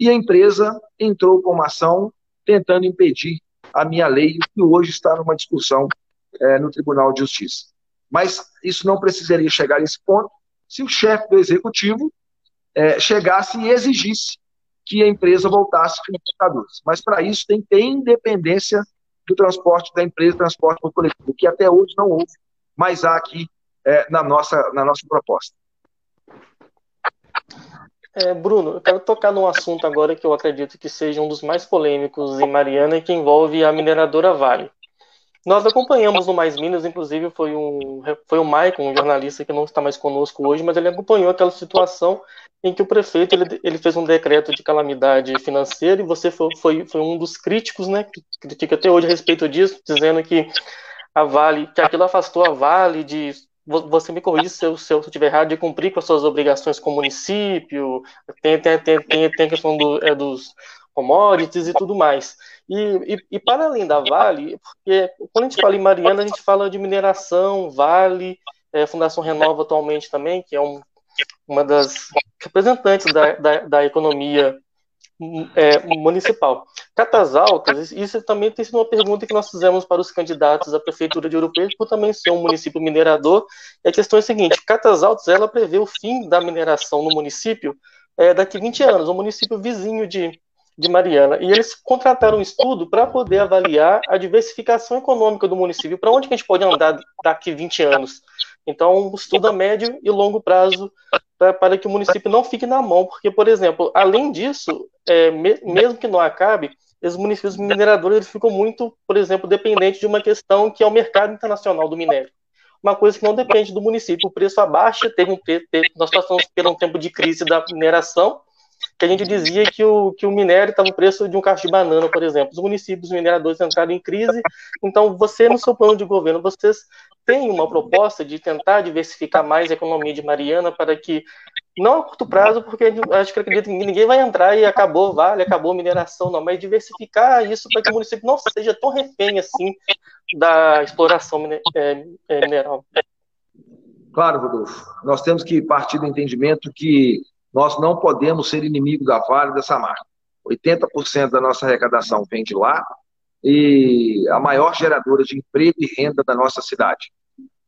e a empresa entrou com uma ação tentando impedir a minha lei, que hoje está numa discussão é, no Tribunal de Justiça. Mas isso não precisaria chegar a esse ponto se o chefe do executivo é, chegasse e exigisse que a empresa voltasse com os Mas para isso tem que ter independência do transporte da empresa transporte por coletivo, que até hoje não houve, mas há aqui é, na, nossa, na nossa proposta. É, Bruno, eu quero tocar num assunto agora que eu acredito que seja um dos mais polêmicos em Mariana e que envolve a mineradora Vale. Nós acompanhamos no Mais Minas, inclusive foi um, foi o Maicon, um jornalista que não está mais conosco hoje, mas ele acompanhou aquela situação em que o prefeito ele, ele fez um decreto de calamidade financeira e você foi, foi, foi um dos críticos, né, que critica até hoje a respeito disso, dizendo que a Vale, que aquilo afastou a Vale de você me corrija se eu, se eu estiver errado, de cumprir com as suas obrigações com o município, tem, tem, tem, tem, tem a questão do, é, dos commodities e tudo mais. E, e, e, para além da Vale, porque quando a gente fala em Mariana, a gente fala de mineração, Vale, é, Fundação Renova atualmente também, que é um, uma das representantes da, da, da economia é, municipal. Catas Altas, isso também tem sido uma pergunta que nós fizemos para os candidatos à Prefeitura de Ouro Preto, por também ser um município minerador. E a questão é a seguinte, Catas Altas, ela prevê o fim da mineração no município é, daqui a 20 anos, um município vizinho de, de Mariana. E eles contrataram um estudo para poder avaliar a diversificação econômica do município, para onde que a gente pode andar daqui a 20 anos. Então, um estudo a médio e longo prazo pra, para que o município não fique na mão, porque, por exemplo, além disso, é, me, mesmo que não acabe, os municípios mineradores eles ficam muito, por exemplo, dependentes de uma questão que é o mercado internacional do minério. Uma coisa que não depende do município, o preço abaixa, teve um, teve, nós passamos por um tempo de crise da mineração, que a gente dizia que o, que o minério estava o preço de um cacho de banana, por exemplo. Os municípios mineradores entraram em crise, então você, no seu plano de governo, vocês têm uma proposta de tentar diversificar mais a economia de Mariana para que, não a curto prazo, porque acho que acredito que ninguém vai entrar e acabou vale, acabou mineração, não, mas diversificar isso para que o município não seja tão refém assim da exploração é, é, mineral. Claro, Rodolfo. Nós temos que partir do entendimento que nós não podemos ser inimigo da Vale dessa marca. 80% da nossa arrecadação vem de lá e a maior geradora de emprego e renda da nossa cidade.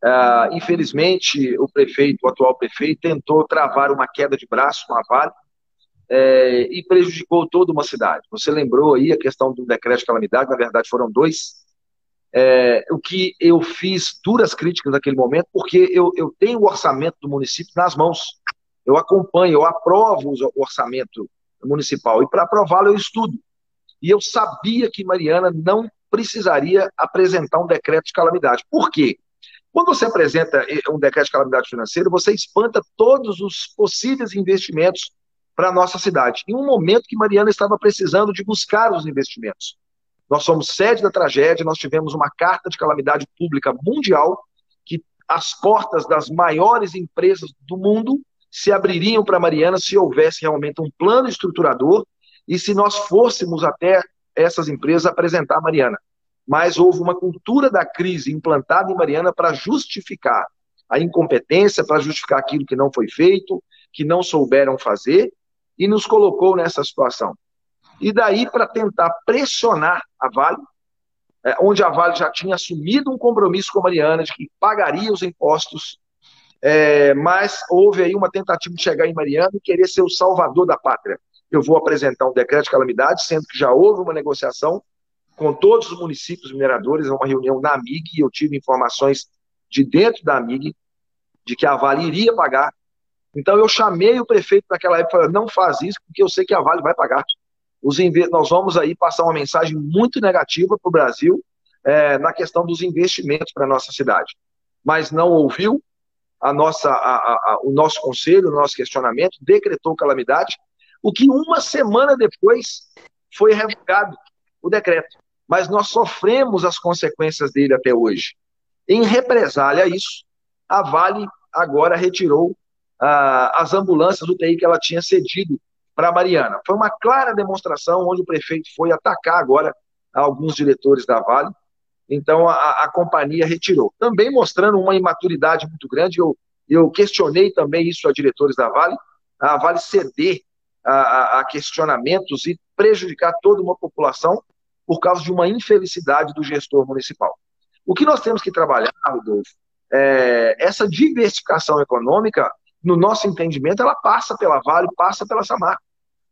Uh, infelizmente, o prefeito, o atual prefeito, tentou travar uma queda de braço com a Vale é, e prejudicou toda uma cidade. Você lembrou aí a questão do decreto de calamidade, na verdade foram dois. É, o que eu fiz duras críticas naquele momento, porque eu, eu tenho o orçamento do município nas mãos eu acompanho, eu aprovo o orçamento municipal, e para aprová-lo eu estudo. E eu sabia que Mariana não precisaria apresentar um decreto de calamidade. Por quê? Quando você apresenta um decreto de calamidade financeira, você espanta todos os possíveis investimentos para a nossa cidade. Em um momento que Mariana estava precisando de buscar os investimentos. Nós somos sede da tragédia, nós tivemos uma carta de calamidade pública mundial que as portas das maiores empresas do mundo se abririam para Mariana se houvesse realmente um plano estruturador e se nós fôssemos até essas empresas apresentar Mariana. Mas houve uma cultura da crise implantada em Mariana para justificar a incompetência, para justificar aquilo que não foi feito, que não souberam fazer, e nos colocou nessa situação. E daí para tentar pressionar a Vale, é, onde a Vale já tinha assumido um compromisso com a Mariana de que pagaria os impostos é, mas houve aí uma tentativa de chegar em Mariana e querer ser o salvador da pátria. Eu vou apresentar um decreto de calamidade, sendo que já houve uma negociação com todos os municípios mineradores, uma reunião na AMIG, e eu tive informações de dentro da AMIG de que a Vale iria pagar. Então eu chamei o prefeito naquela época e falei, não faz isso, porque eu sei que a Vale vai pagar. Nós vamos aí passar uma mensagem muito negativa para o Brasil é, na questão dos investimentos para a nossa cidade. Mas não ouviu, a nossa, a, a, o nosso conselho, o nosso questionamento, decretou calamidade, o que uma semana depois foi revogado o decreto. Mas nós sofremos as consequências dele até hoje. Em represália a isso, a Vale agora retirou ah, as ambulâncias do TI que ela tinha cedido para a Mariana. Foi uma clara demonstração onde o prefeito foi atacar agora alguns diretores da Vale então a, a companhia retirou. Também mostrando uma imaturidade muito grande, eu, eu questionei também isso a diretores da Vale, a Vale ceder a, a, questionamentos e prejudicar toda uma população por causa de uma infelicidade do gestor municipal. O que nós temos que trabalhar, Rodolfo, é essa diversificação econômica, no nosso entendimento, ela passa pela Vale, passa pela Samar.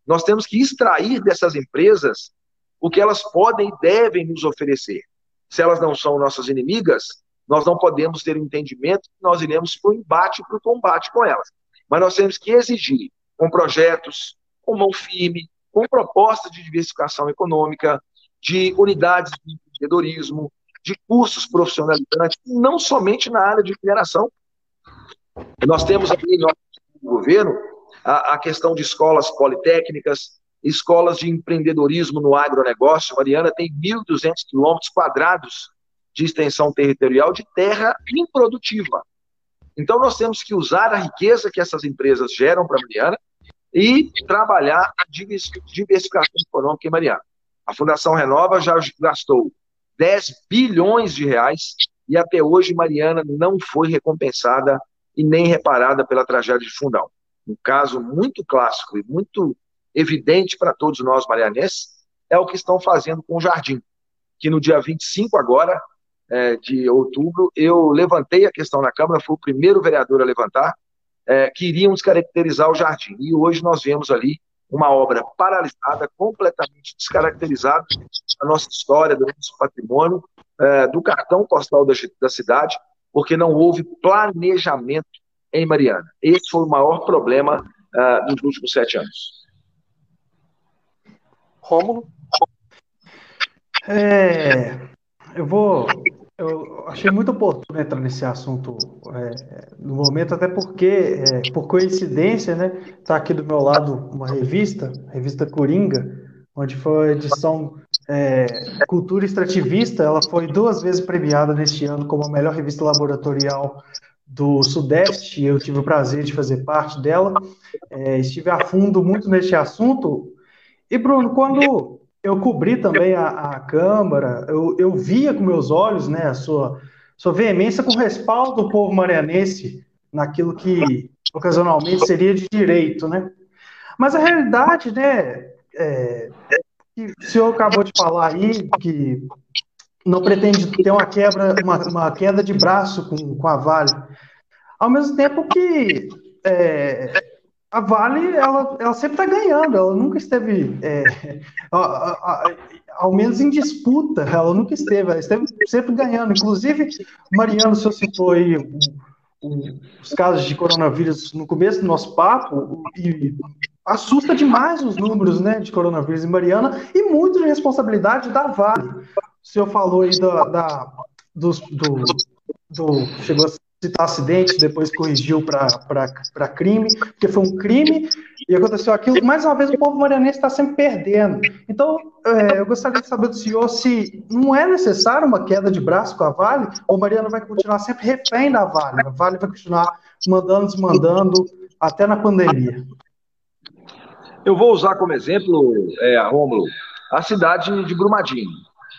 Nós temos que extrair dessas empresas o que elas podem e devem nos oferecer se elas não são nossas inimigas, nós não podemos ter o um entendimento que nós iremos para o embate, para o combate com elas. Mas nós temos que exigir, com projetos, com mão firme, com propostas de diversificação econômica, de unidades de empreendedorismo, de cursos profissionalizantes, não somente na área de mineração. Nós temos aqui no governo a, a questão de escolas politécnicas, escolas de empreendedorismo no agronegócio. Mariana tem 1.200 quilômetros quadrados de extensão territorial de terra improdutiva. Então, nós temos que usar a riqueza que essas empresas geram para Mariana e trabalhar a diversificação econômica em Mariana. A Fundação Renova já gastou 10 bilhões de reais e até hoje Mariana não foi recompensada e nem reparada pela tragédia de Fundão. Um caso muito clássico e muito evidente para todos nós marianenses, é o que estão fazendo com o Jardim, que no dia 25 agora, é, de outubro, eu levantei a questão na Câmara, fui o primeiro vereador a levantar, é, que iriam descaracterizar o Jardim. E hoje nós vemos ali uma obra paralisada, completamente descaracterizada da nossa história, do nosso patrimônio, é, do cartão postal da, da cidade, porque não houve planejamento em Mariana. Esse foi o maior problema uh, nos últimos sete anos. Rômulo? É, eu vou. Eu achei muito oportuno entrar nesse assunto é, no momento, até porque, é, por coincidência, né, está aqui do meu lado uma revista, a revista Coringa, onde foi a edição é, Cultura Extrativista. Ela foi duas vezes premiada neste ano como a melhor revista laboratorial do Sudeste. Eu tive o prazer de fazer parte dela. É, estive a fundo muito neste assunto. E, Bruno, quando eu cobri também a, a Câmara, eu, eu via com meus olhos né, a sua, sua veemência com respaldo do povo marianense naquilo que ocasionalmente seria de direito, né? Mas a realidade, né, é, que o senhor acabou de falar aí, que não pretende ter uma quebra, uma, uma queda de braço com, com a Vale. Ao mesmo tempo que é, a Vale, ela, ela sempre está ganhando, ela nunca esteve, é, a, a, a, ao menos em disputa, ela nunca esteve, ela esteve sempre ganhando. Inclusive, Mariano, senhor citou aí o, o, os casos de coronavírus no começo do nosso papo, e assusta demais os números né, de coronavírus em Mariana e muito de responsabilidade da Vale. O senhor falou aí da, da do, do, do, chegou a citar acidente, depois corrigiu para crime, porque foi um crime e aconteceu aquilo. Mais uma vez, o povo marianense está sempre perdendo. Então, é, eu gostaria de saber do senhor se não é necessário uma queda de braço com a Vale, ou Mariana vai continuar sempre refém da Vale. A Vale vai continuar mandando, desmandando, até na pandemia. Eu vou usar como exemplo, é, Rômulo, a cidade de Brumadinho.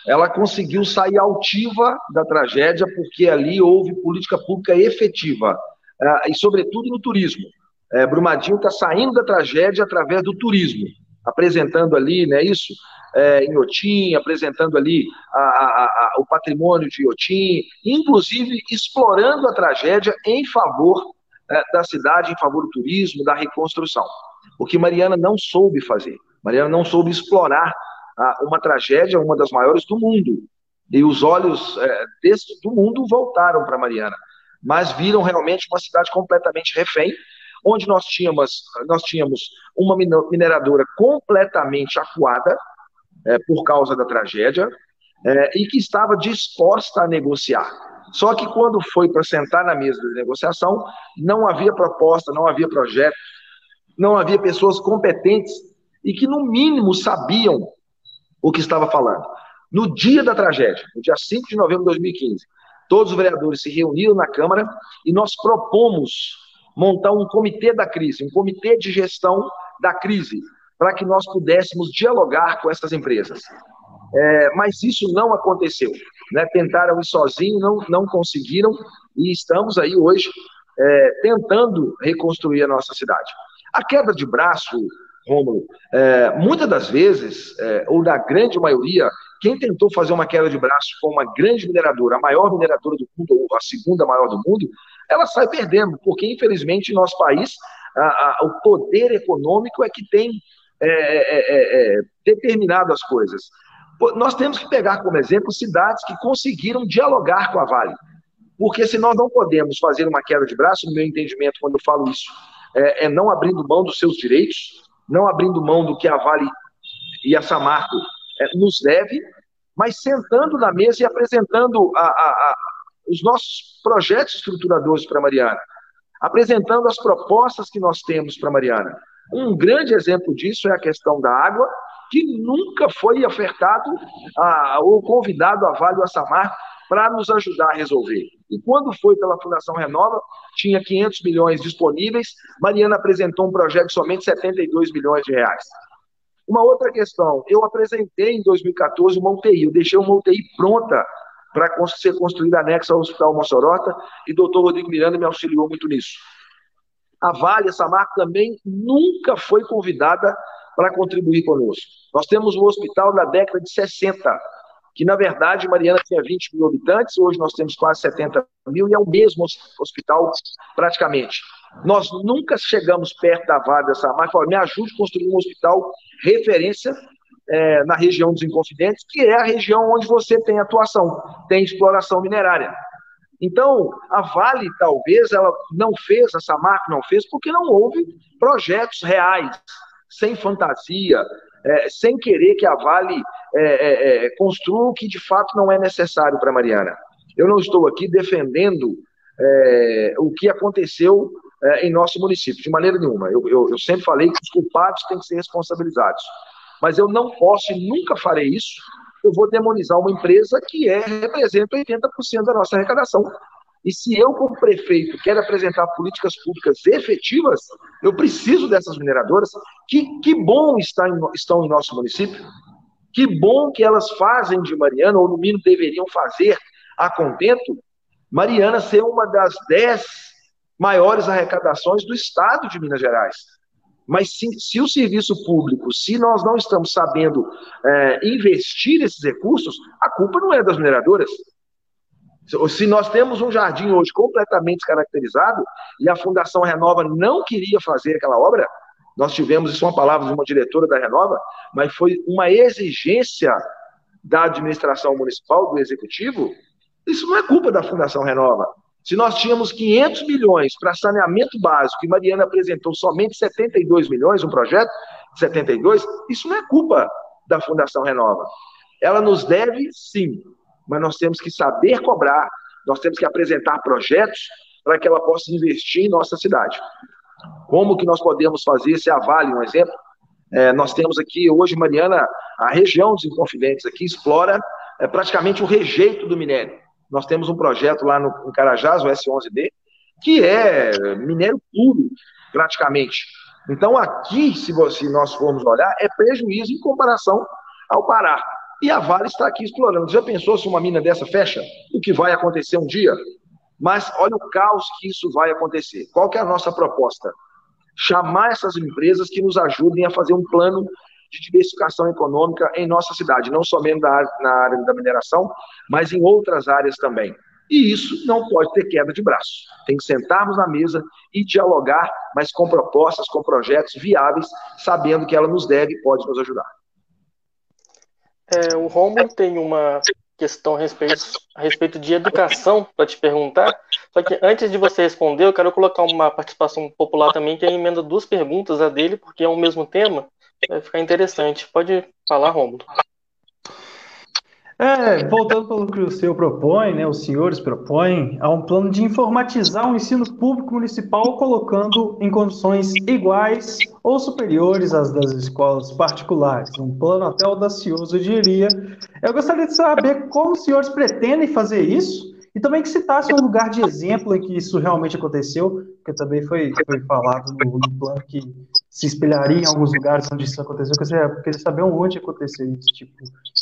Ela conseguiu sair altiva da tragédia porque ali houve política pública efetiva, é, e sobretudo no turismo. É, Brumadinho está saindo da tragédia através do turismo, apresentando ali, né, isso, é, em Otim, apresentando ali a, a, a, o patrimônio de Otim, inclusive explorando a tragédia em favor é, da cidade, em favor do turismo, da reconstrução o que Mariana não soube fazer. Mariana não soube explorar uma tragédia, uma das maiores do mundo. E os olhos é, desse, do mundo voltaram para Mariana, mas viram realmente uma cidade completamente refém, onde nós tínhamos, nós tínhamos uma mineradora completamente acuada é, por causa da tragédia é, e que estava disposta a negociar. Só que quando foi para sentar na mesa de negociação, não havia proposta, não havia projeto, não havia pessoas competentes e que, no mínimo, sabiam o que estava falando. No dia da tragédia, no dia 5 de novembro de 2015, todos os vereadores se reuniram na Câmara e nós propomos montar um comitê da crise, um comitê de gestão da crise, para que nós pudéssemos dialogar com essas empresas. É, mas isso não aconteceu. Né? Tentaram ir sozinhos, não, não conseguiram, e estamos aí hoje é, tentando reconstruir a nossa cidade. A queda de braço, Rômulo, é, muitas das vezes, é, ou na grande maioria, quem tentou fazer uma queda de braço com uma grande mineradora, a maior mineradora do mundo, ou a segunda maior do mundo, ela sai perdendo, porque infelizmente nosso país, a, a, o poder econômico é que tem é, é, é, é determinado as coisas. Nós temos que pegar como exemplo cidades que conseguiram dialogar com a Vale. Porque se nós não podemos fazer uma queda de braço, no meu entendimento, quando eu falo isso, é, é, não abrindo mão dos seus direitos, não abrindo mão do que a Vale e a Samarco é, nos deve, mas sentando na mesa e apresentando a, a, a, os nossos projetos estruturadores para Mariana, apresentando as propostas que nós temos para Mariana. Um grande exemplo disso é a questão da água, que nunca foi ofertado ou convidado a Vale ou a Samarco para nos ajudar a resolver. E quando foi pela Fundação Renova, tinha 500 milhões disponíveis, Mariana apresentou um projeto de somente 72 milhões de reais. Uma outra questão, eu apresentei em 2014 uma UTI, eu deixei uma UTI pronta para ser construída anexa ao Hospital Mossorota, e o doutor Rodrigo Miranda me auxiliou muito nisso. A Vale, essa marca também nunca foi convidada para contribuir conosco. Nós temos um hospital da década de 60, que na verdade Mariana tinha 20 mil habitantes, hoje nós temos quase 70 mil e é o mesmo hospital praticamente. Nós nunca chegamos perto da vaga dessa marca, me ajude a construir um hospital referência é, na região dos Inconfidentes, que é a região onde você tem atuação, tem exploração minerária. Então, a Vale, talvez, ela não fez, essa marca não fez, porque não houve projetos reais, sem fantasia, é, sem querer que a Vale é, é, é construa o que de fato não é necessário para Mariana. Eu não estou aqui defendendo é, o que aconteceu é, em nosso município, de maneira nenhuma. Eu, eu, eu sempre falei que os culpados têm que ser responsabilizados. Mas eu não posso e nunca farei isso eu vou demonizar uma empresa que é, representa 80% da nossa arrecadação. E se eu, como prefeito, quero apresentar políticas públicas efetivas, eu preciso dessas mineradoras. Que, que bom está em, estão em nosso município. Que bom que elas fazem de Mariana, ou no mínimo deveriam fazer a contento, Mariana ser uma das dez maiores arrecadações do estado de Minas Gerais. Mas se, se o serviço público, se nós não estamos sabendo é, investir esses recursos, a culpa não é das mineradoras. Se nós temos um jardim hoje completamente descaracterizado e a Fundação Renova não queria fazer aquela obra, nós tivemos, isso é uma palavra de uma diretora da Renova, mas foi uma exigência da administração municipal, do executivo, isso não é culpa da Fundação Renova. Se nós tínhamos 500 milhões para saneamento básico e Mariana apresentou somente 72 milhões, um projeto de 72, isso não é culpa da Fundação Renova. Ela nos deve, sim, mas nós temos que saber cobrar, nós temos que apresentar projetos para que ela possa investir em nossa cidade. Como que nós podemos fazer esse avale, um exemplo? É, nós temos aqui, hoje, Mariana, a região dos Inconfidentes aqui explora é, praticamente o rejeito do minério. Nós temos um projeto lá no, em Carajás, o S11D, que é minério puro, praticamente. Então, aqui, se, você, se nós formos olhar, é prejuízo em comparação ao Pará. E a Vale está aqui explorando. Já pensou se uma mina dessa fecha? O que vai acontecer um dia? Mas olha o caos que isso vai acontecer. Qual que é a nossa proposta? Chamar essas empresas que nos ajudem a fazer um plano de diversificação econômica em nossa cidade, não somente na, na área da mineração, mas em outras áreas também. E isso não pode ter queda de braço. Tem que sentarmos na mesa e dialogar, mas com propostas, com projetos viáveis, sabendo que ela nos deve e pode nos ajudar. É, o Romulo tem uma questão a respeito, a respeito de educação para te perguntar. Só que antes de você responder, eu quero colocar uma participação popular também, que emenda duas perguntas a dele, porque é o mesmo tema. Vai ficar interessante. Pode falar, Romulo. É, voltando pelo que o senhor propõe, né, os senhores propõem, há um plano de informatizar o ensino público municipal, colocando em condições iguais ou superiores às das escolas particulares. Um plano até audacioso, eu diria. Eu gostaria de saber como os senhores pretendem fazer isso e também que citasse um lugar de exemplo em que isso realmente aconteceu, porque também foi, foi falado no plano que se espelharia em alguns lugares onde isso aconteceu. Eu queria saber onde aconteceu esse tipo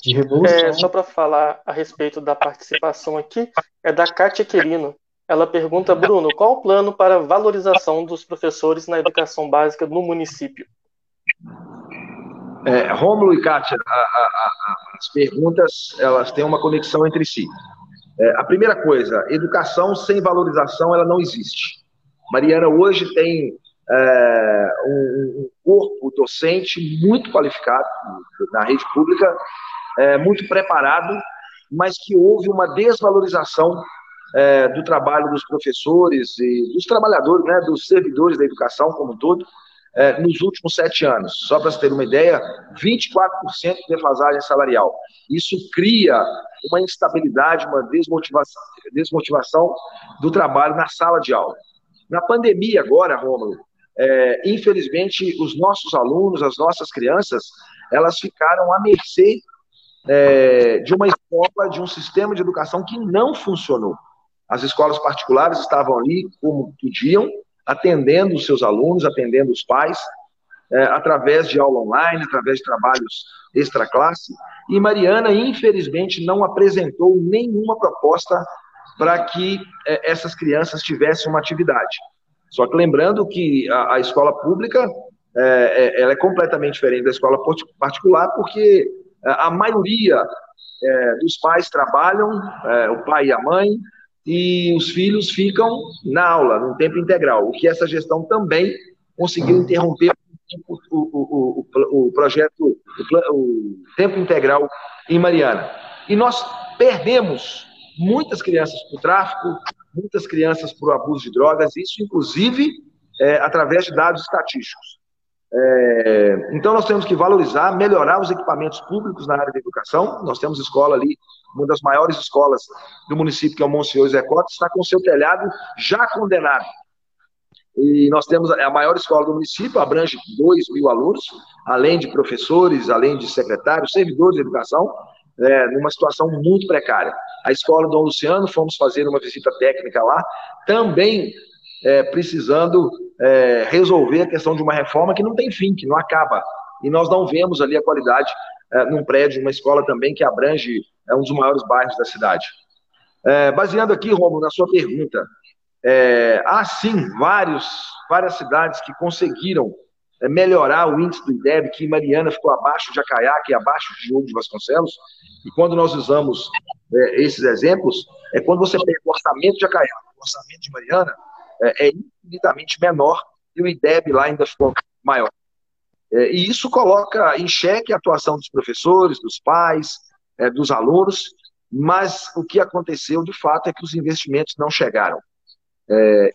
de revolução. É, só para falar a respeito da participação aqui, é da Kátia Querino. Ela pergunta, Bruno, qual o plano para valorização dos professores na educação básica no município? É, Rômulo e Kátia, a, a, a, as perguntas elas têm uma conexão entre si. É, a primeira coisa, educação sem valorização, ela não existe. Mariana hoje tem é, um, um, corpo docente muito qualificado na rede pública, é, muito preparado, mas que houve uma desvalorização é, do trabalho dos professores e dos trabalhadores, né, dos servidores da educação como um todo, é, nos últimos sete anos. Só para você ter uma ideia, 24% de defasagem salarial. Isso cria uma instabilidade, uma desmotivação, desmotivação do trabalho na sala de aula. Na pandemia agora, Rômulo, é, infelizmente, os nossos alunos, as nossas crianças, elas ficaram à mercê é, de uma escola, de um sistema de educação que não funcionou. As escolas particulares estavam ali como podiam, atendendo os seus alunos, atendendo os pais, é, através de aula online, através de trabalhos extra-classe. E Mariana, infelizmente, não apresentou nenhuma proposta para que é, essas crianças tivessem uma atividade. Só que lembrando que a, a escola pública é, é, ela é completamente diferente da escola particular, porque a maioria é, dos pais trabalham, é, o pai e a mãe, e os filhos ficam na aula, no tempo integral, o que essa gestão também conseguiu interromper o, o, o, o projeto, o, tempo integral em Mariana. E nós perdemos muitas crianças para o tráfico, muitas crianças o abuso de drogas, isso inclusive é, através de dados estatísticos. É, então, nós temos que valorizar, melhorar os equipamentos públicos na área da educação. Nós temos escola ali, uma das maiores escolas do município, que é o Monsenhor Zé Cota, está com seu telhado já condenado. E nós temos a maior escola do município, abrange 2 mil alunos, além de professores, além de secretários, servidores de educação, é, numa situação muito precária. A escola Dom Luciano, fomos fazer uma visita técnica lá, também é, precisando é, resolver a questão de uma reforma que não tem fim, que não acaba. E nós não vemos ali a qualidade é, num prédio, uma escola também que abrange é, um dos maiores bairros da cidade. É, baseando aqui, Romulo, na sua pergunta, há sim vários, várias cidades que conseguiram melhorar o índice do IDEB, que em Mariana ficou abaixo de Acaiaca e abaixo de Diogo de Vasconcelos, e quando nós usamos é, esses exemplos, é quando você pega o orçamento de Acaiaca, o orçamento de Mariana, é, é infinitamente menor e o IDEB lá ainda ficou maior. É, e isso coloca em xeque a atuação dos professores, dos pais, é, dos alunos, mas o que aconteceu de fato é que os investimentos não chegaram. É,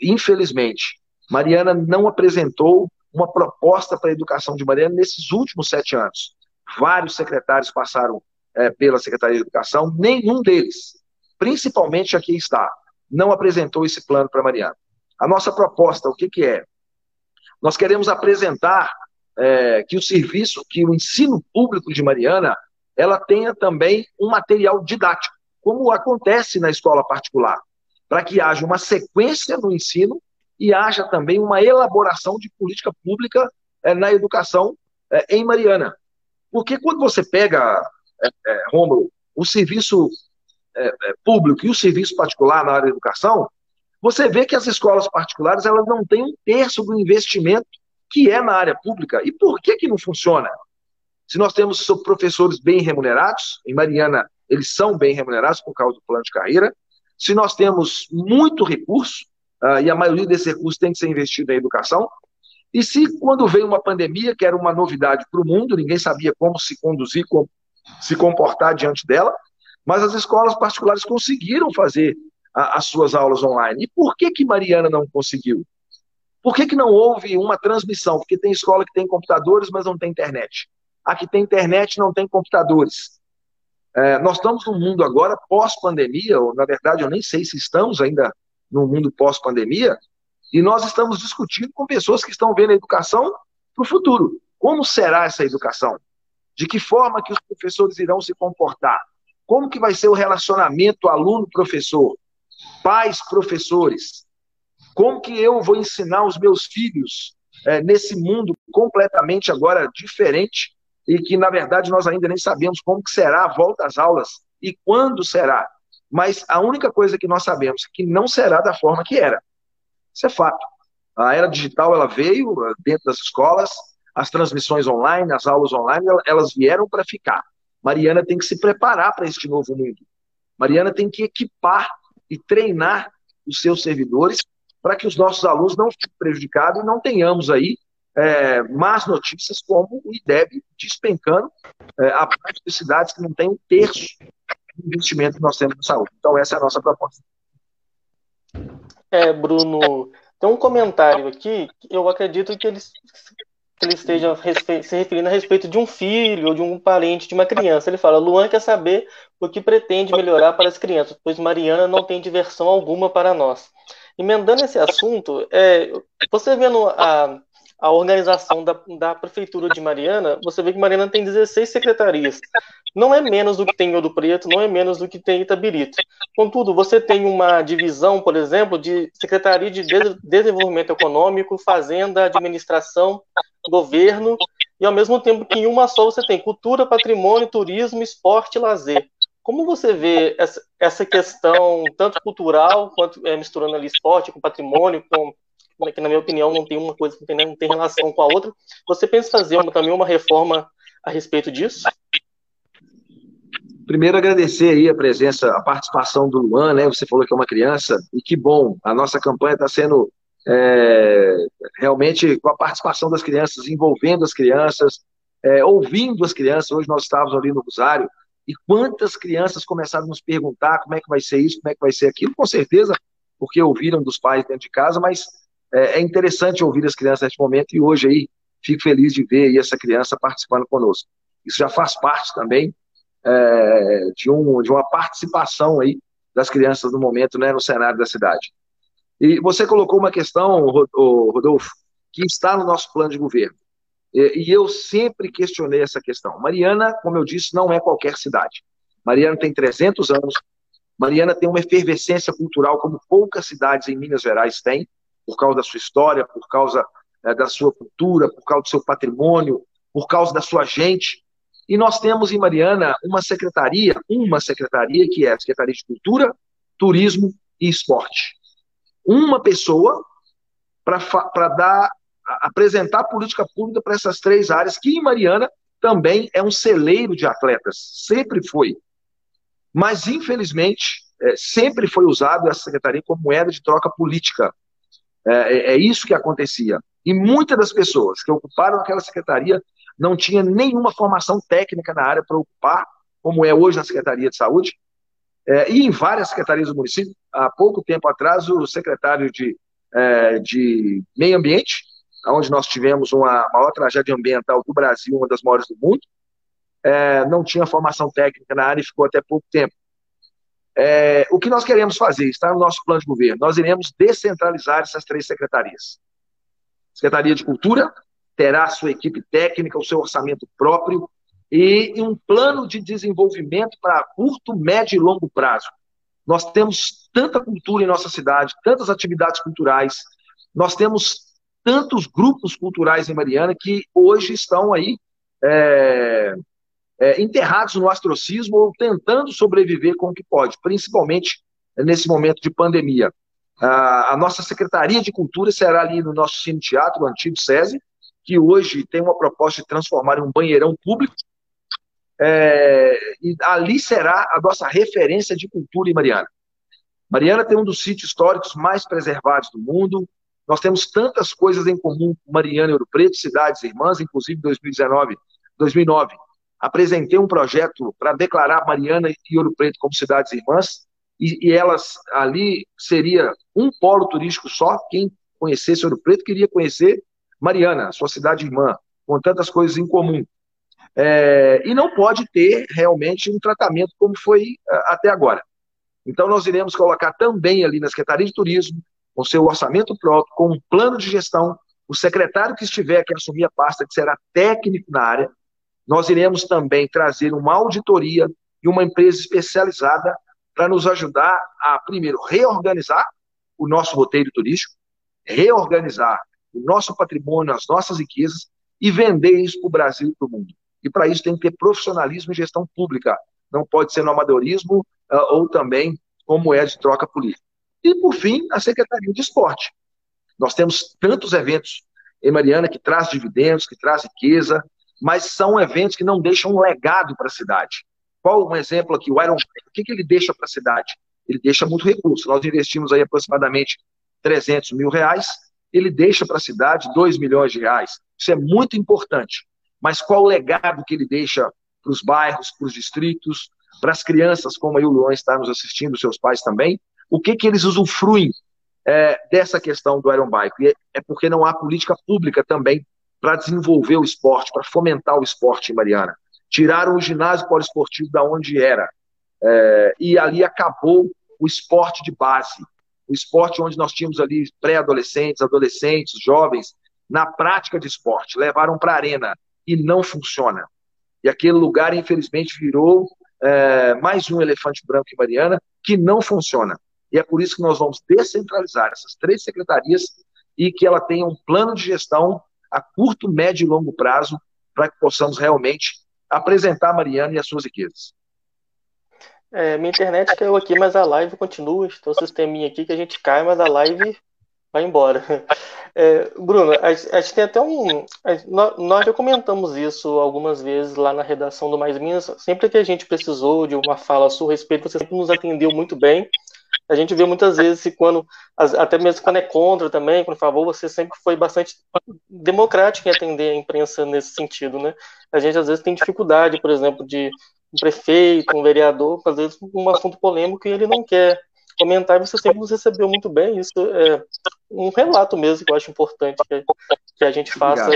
infelizmente, Mariana não apresentou uma proposta para a educação de Mariana nesses últimos sete anos. Vários secretários passaram é, pela Secretaria de Educação, nenhum deles, principalmente aqui está, não apresentou esse plano para Mariana. A nossa proposta, o que, que é? Nós queremos apresentar é, que o serviço, que o ensino público de Mariana, ela tenha também um material didático, como acontece na escola particular, para que haja uma sequência no ensino e haja também uma elaboração de política pública é, na educação é, em Mariana. Porque quando você pega, é, é Rômulo, o serviço público e o serviço particular na área da educação, você vê que as escolas particulares elas não têm um terço do investimento que é na área pública. E por que que não funciona? Se nós temos professores bem remunerados, em Mariana eles são bem remunerados por causa do plano de carreira, se nós temos muito recurso, uh, e a maioria desse recurso tem que ser investido em educação, e se quando veio uma pandemia, que era uma novidade para o mundo, ninguém sabia como se conduzir, como se comportar diante dela, mas as escolas particulares conseguiram fazer a, as suas aulas online. E por que que Mariana não conseguiu? Por que, que não houve uma transmissão? Porque tem escola que tem computadores, mas não tem internet. A que tem internet não tem computadores. É, nós estamos num mundo agora pós-pandemia, ou na verdade eu nem sei se estamos ainda no mundo pós-pandemia, e nós estamos discutindo com pessoas que estão vendo a educação para o futuro. Como será essa educação? De que forma que os professores irão se comportar? Como que vai ser o relacionamento aluno-professor? Pais-professores? Como que eu vou ensinar os meus filhos é, nesse mundo completamente agora diferente e que, na verdade, nós ainda nem sabemos como que será a volta às aulas e quando será. Mas a única coisa que nós sabemos é que não será da forma que era. Isso é fato. A era digital ela veio dentro das escolas, as transmissões online, as aulas online, elas vieram para ficar. Mariana tem que se preparar para este novo mundo. Mariana tem que equipar e treinar os seus servidores para que os nossos alunos não fiquem prejudicados e não tenhamos aí é, más notícias como o IDEB despencando é, a parte de cidades que não tem um terço investimento que nós temos na saúde. Então, essa é a nossa proposta. É, Bruno, tem um comentário aqui, eu acredito que eles que ele esteja se referindo a respeito de um filho ou de um parente de uma criança. Ele fala: Luan quer saber o que pretende melhorar para as crianças, pois Mariana não tem diversão alguma para nós. Emendando esse assunto, é, você vendo a, a organização da, da Prefeitura de Mariana, você vê que Mariana tem 16 secretarias. Não é menos do que tem Ouro Preto, não é menos do que tem Itabirito. Contudo, você tem uma divisão, por exemplo, de Secretaria de Desenvolvimento Econômico, Fazenda, Administração, Governo, e ao mesmo tempo que em uma só você tem cultura, patrimônio, turismo, esporte e lazer. Como você vê essa, questão, tanto cultural, quanto é, misturando ali esporte com patrimônio, com que na minha opinião não tem uma coisa, tem, não tem relação com a outra. Você pensa fazer uma, também uma reforma a respeito disso? Primeiro, agradecer aí a presença, a participação do Luan, né? Você falou que é uma criança, e que bom, a nossa campanha está sendo é, realmente com a participação das crianças, envolvendo as crianças, é, ouvindo as crianças. Hoje nós estávamos ali no Rosário, e quantas crianças começaram a nos perguntar como é que vai ser isso, como é que vai ser aquilo, com certeza, porque ouviram dos pais dentro de casa, mas é, é interessante ouvir as crianças neste momento, e hoje aí fico feliz de ver aí essa criança participando conosco. Isso já faz parte também é, de, um, de uma participação aí das crianças no momento, né, no cenário da cidade. E você colocou uma questão, Rodolfo, que está no nosso plano de governo. E, eu sempre questionei essa questão. Mariana, como eu disse, não é qualquer cidade. Mariana tem 300 anos. Mariana tem uma efervescência cultural como poucas cidades em Minas Gerais têm, por causa da sua história, por causa é, da sua cultura, por causa do seu patrimônio, por causa da sua gente. E nós temos em Mariana uma secretaria, uma secretaria que é a Secretaria de Cultura, Turismo e Esporte. Uma pessoa para dar apresentar política pública para essas três áreas, que em Mariana também é um celeiro de atletas, sempre foi. Mas, infelizmente, é, sempre foi usado essa secretaria como moeda de troca política. É, é, é isso que acontecia. E muitas das pessoas que ocuparam aquela secretaria não tinha nenhuma formação técnica na área para ocupar, como é hoje na Secretaria de Saúde, é, e em várias secretarias do município. Há pouco tempo atrás, o secretário de, é, de Meio Ambiente, onde nós tivemos uma maior tragédia ambiental do Brasil, uma das maiores do mundo, é, não tinha formação técnica na área e ficou até pouco tempo. É, o que nós queremos fazer, está no nosso plano de governo, nós iremos descentralizar essas três secretarias. Secretaria de Cultura, terá sua equipe técnica, o seu orçamento próprio e um plano de desenvolvimento para curto, médio e longo prazo. Nós temos tanta cultura em nossa cidade, tantas atividades culturais, nós temos tantos grupos culturais em Mariana que hoje estão aí é, é, enterrados no astrocismo ou tentando sobreviver com o que pode, principalmente nesse momento de pandemia. A, a nossa Secretaria de Cultura será ali no nosso Cine Teatro, o antigo SESI, que hoje tem uma proposta de transformar em um banheirão público, é, e ali será a nossa referência de cultura em Mariana. Mariana tem um dos sítios históricos mais preservados do mundo. Nós temos tantas coisas em comum com Mariana e Ouro Preto, cidades irmãs, inclusive em 2019, 2009. Apresentei um projeto para declarar Mariana e Ouro Preto como cidades irmãs, e, e elas ali seria um polo turístico só. Quem conhecesse Ouro Preto queria conhecer Mariana, sua cidade irmã, com tantas coisas em comum. É, e não pode ter realmente um tratamento como foi é, até agora. Então, nós iremos colocar também ali na Secretaria de Turismo, com seu orçamento próprio, com um plano de gestão, o secretário que estiver que assumir a pasta, que será técnico na área, nós iremos também trazer uma auditoria e uma empresa especializada para nos ajudar a, primeiro, reorganizar o nosso roteiro turístico, reorganizar o nosso patrimônio, as nossas riquezas e vender isso para o Brasil e para o mundo. E para isso tem que ter profissionalismo e gestão pública. Não pode ser no amadorismo uh, ou também como é de troca política. E, por fim, a Secretaria de Esporte. Nós temos tantos eventos em Mariana que traz dividendos, que traz riqueza, mas são eventos que não deixam um legado para a cidade. Qual um exemplo aqui? O Iron o que, que ele deixa para a cidade? Ele deixa muito recurso. Nós investimos aí aproximadamente 300 mil reais ele deixa para a cidade 2 milhões de reais. Isso é muito importante. Mas qual o legado que ele deixa para os bairros, para os distritos, para as crianças, como aí o Luan está nos assistindo, seus pais também? O que, que eles usufruem é, dessa questão do Iron Bike? É, é porque não há política pública também para desenvolver o esporte, para fomentar o esporte em Mariana. Tiraram o ginásio poliesportivo da onde era. É, e ali acabou o esporte de base o esporte onde nós tínhamos ali pré-adolescentes, adolescentes, jovens, na prática de esporte, levaram para a arena e não funciona. E aquele lugar, infelizmente, virou é, mais um elefante branco em Mariana que não funciona. E é por isso que nós vamos descentralizar essas três secretarias e que ela tenha um plano de gestão a curto, médio e longo prazo para que possamos realmente apresentar a Mariana e as suas riquezas. É, minha internet caiu aqui, mas a live continua. Então, sisteminha aqui que a gente cai, mas a live vai embora. É, Bruno, a, a, gente tem até um. A, nós já comentamos isso algumas vezes lá na redação do Mais Minas. Sempre que a gente precisou de uma fala a seu respeito, você sempre nos atendeu muito bem. A gente vê muitas vezes quando, até mesmo quando é contra também, quando favor, você sempre foi bastante democrático em atender a imprensa nesse sentido, né? A gente às vezes tem dificuldade, por exemplo, de um prefeito, um vereador, às vezes um assunto polêmico e ele não quer comentar, você sempre nos recebeu muito bem. Isso é um relato mesmo que eu acho importante que, que a gente faça